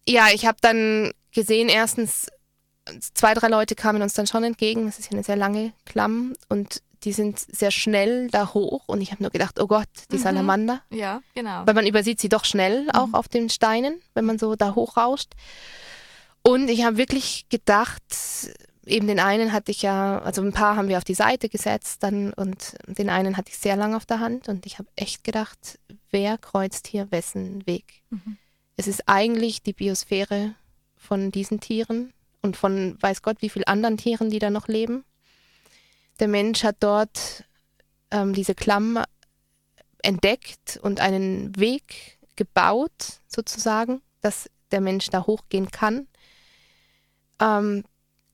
ja, ich habe dann gesehen, erstens, zwei, drei Leute kamen uns dann schon entgegen. Das ist ja eine sehr lange Klamm und die sind sehr schnell da hoch und ich habe nur gedacht, oh Gott, die mhm. Salamander. Ja, genau. Weil man übersieht sie doch schnell auch mhm. auf den Steinen, wenn man so da hochrauscht. Und ich habe wirklich gedacht, eben den einen hatte ich ja, also ein paar haben wir auf die Seite gesetzt dann und den einen hatte ich sehr lange auf der Hand und ich habe echt gedacht, wer kreuzt hier wessen Weg? Mhm. Es ist eigentlich die Biosphäre von diesen Tieren und von weiß Gott wie vielen anderen Tieren, die da noch leben. Der Mensch hat dort ähm, diese Klamm entdeckt und einen Weg gebaut, sozusagen, dass der Mensch da hochgehen kann. Ähm,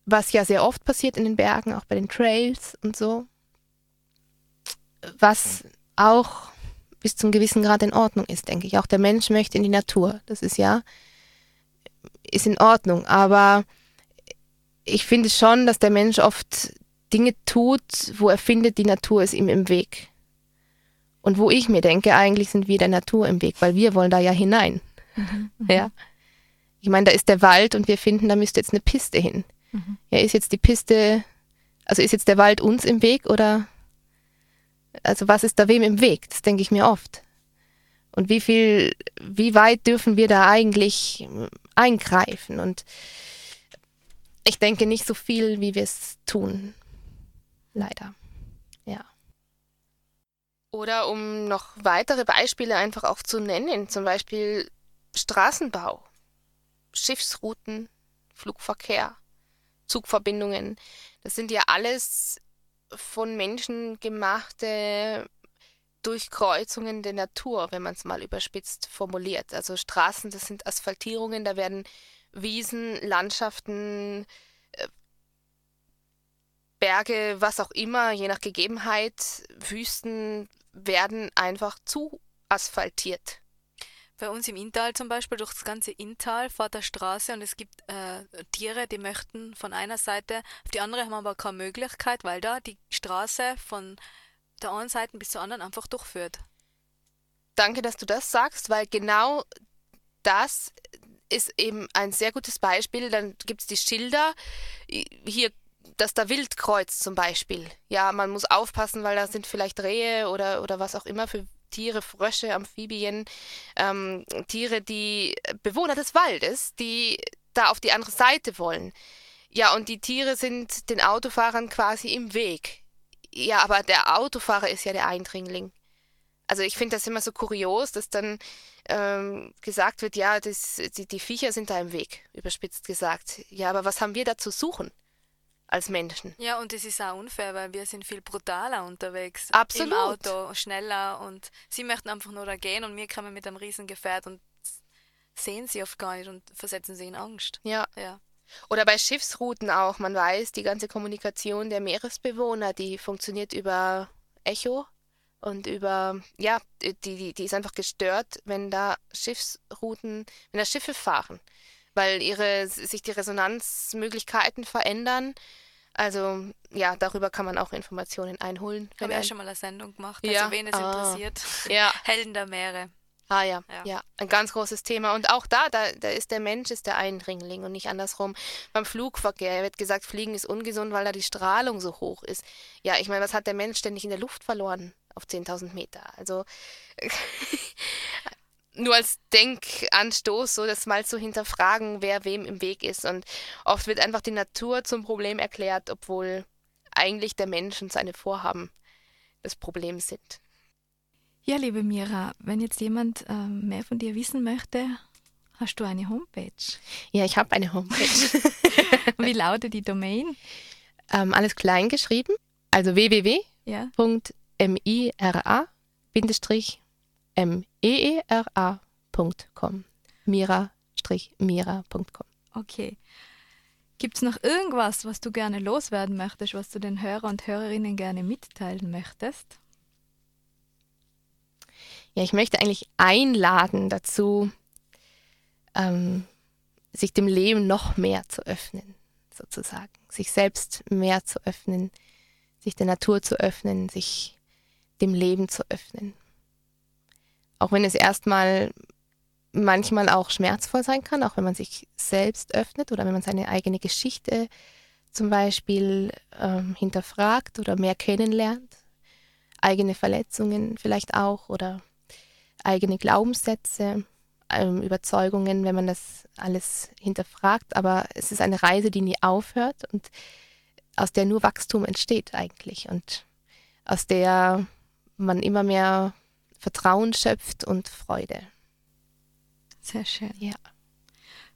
was ja sehr oft passiert in den Bergen, auch bei den Trails und so. Was auch bis zum gewissen Grad in Ordnung ist, denke ich. Auch der Mensch möchte in die Natur. Das ist ja, ist in Ordnung. Aber ich finde schon, dass der Mensch oft Dinge tut, wo er findet, die Natur ist ihm im Weg. Und wo ich mir denke, eigentlich sind wir der Natur im Weg, weil wir wollen da ja hinein. Mhm, ja. Ich meine, da ist der Wald und wir finden, da müsste jetzt eine Piste hin. Mhm. Ja, ist jetzt die Piste, also ist jetzt der Wald uns im Weg oder, also was ist da wem im Weg? Das denke ich mir oft. Und wie viel, wie weit dürfen wir da eigentlich eingreifen? Und ich denke nicht so viel, wie wir es tun. Leider. Ja. Oder um noch weitere Beispiele einfach auch zu nennen, zum Beispiel Straßenbau, Schiffsrouten, Flugverkehr, Zugverbindungen. Das sind ja alles von Menschen gemachte Durchkreuzungen der Natur, wenn man es mal überspitzt formuliert. Also Straßen, das sind Asphaltierungen, da werden Wiesen, Landschaften, äh, Berge, was auch immer, je nach Gegebenheit, Wüsten werden einfach zu asphaltiert. Bei uns im Inntal zum Beispiel, durch das ganze Inntal fährt der Straße und es gibt äh, Tiere, die möchten von einer Seite auf die andere, haben aber keine Möglichkeit, weil da die Straße von der einen Seite bis zur anderen einfach durchführt. Danke, dass du das sagst, weil genau das ist eben ein sehr gutes Beispiel. Dann gibt es die Schilder. Hier dass da Wild kreuzt zum Beispiel. Ja, man muss aufpassen, weil da sind vielleicht Rehe oder, oder was auch immer für Tiere, Frösche, Amphibien, ähm, Tiere, die Bewohner des Waldes, die da auf die andere Seite wollen. Ja, und die Tiere sind den Autofahrern quasi im Weg. Ja, aber der Autofahrer ist ja der Eindringling. Also ich finde das immer so kurios, dass dann ähm, gesagt wird, ja, das, die, die Viecher sind da im Weg, überspitzt gesagt. Ja, aber was haben wir da zu suchen? als Menschen. Ja, und es ist auch unfair, weil wir sind viel brutaler unterwegs. Absolut. Im Auto, schneller und sie möchten einfach nur da gehen und wir kommen mit einem riesen Gefährt und sehen sie oft gar nicht und versetzen sie in Angst. Ja. ja. Oder bei Schiffsrouten auch. Man weiß, die ganze Kommunikation der Meeresbewohner, die funktioniert über Echo und über, ja, die, die, die ist einfach gestört, wenn da Schiffsrouten, wenn da Schiffe fahren weil ihre, sich die Resonanzmöglichkeiten verändern. Also ja, darüber kann man auch Informationen einholen. Haben wir ja schon mal eine Sendung gemacht, also ja. wen es ah. interessiert. *laughs* Ja. *laughs* Helden der Meere. Ah ja, ja, ja, ein ganz großes Thema. Und auch da, da, da ist der Mensch ist der Eindringling und nicht andersrum. Beim Flugverkehr wird gesagt, Fliegen ist ungesund, weil da die Strahlung so hoch ist. Ja, ich meine, was hat der Mensch ständig in der Luft verloren auf 10.000 Meter? Also *laughs* nur als Denkanstoß, so das mal zu hinterfragen, wer wem im Weg ist. Und oft wird einfach die Natur zum Problem erklärt, obwohl eigentlich der Mensch und seine Vorhaben das Problem sind. Ja, liebe Mira, wenn jetzt jemand äh, mehr von dir wissen möchte, hast du eine Homepage? Ja, ich habe eine Homepage. *laughs* *laughs* Wie lautet die Domain? Ähm, alles klein geschrieben, also www.mira-, meera.com. Mira-mira.com. Okay. Gibt es noch irgendwas, was du gerne loswerden möchtest, was du den Hörer und Hörerinnen gerne mitteilen möchtest? Ja, ich möchte eigentlich einladen dazu, ähm, sich dem Leben noch mehr zu öffnen, sozusagen. Sich selbst mehr zu öffnen, sich der Natur zu öffnen, sich dem Leben zu öffnen. Auch wenn es erstmal manchmal auch schmerzvoll sein kann, auch wenn man sich selbst öffnet oder wenn man seine eigene Geschichte zum Beispiel ähm, hinterfragt oder mehr kennenlernt, eigene Verletzungen vielleicht auch oder eigene Glaubenssätze, ähm, Überzeugungen, wenn man das alles hinterfragt. Aber es ist eine Reise, die nie aufhört und aus der nur Wachstum entsteht eigentlich und aus der man immer mehr Vertrauen schöpft und Freude. Sehr schön. Ja.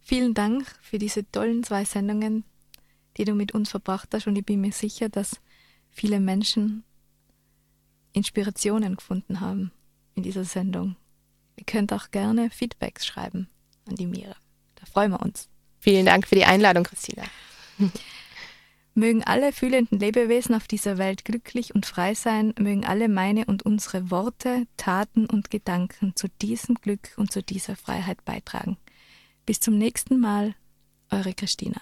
Vielen Dank für diese tollen zwei Sendungen, die du mit uns verbracht hast. Und ich bin mir sicher, dass viele Menschen Inspirationen gefunden haben in dieser Sendung. Ihr könnt auch gerne Feedbacks schreiben an die Mira. Da freuen wir uns. Vielen Dank für die Einladung, Christina. *laughs* Mögen alle fühlenden Lebewesen auf dieser Welt glücklich und frei sein, mögen alle meine und unsere Worte, Taten und Gedanken zu diesem Glück und zu dieser Freiheit beitragen. Bis zum nächsten Mal, eure Christina.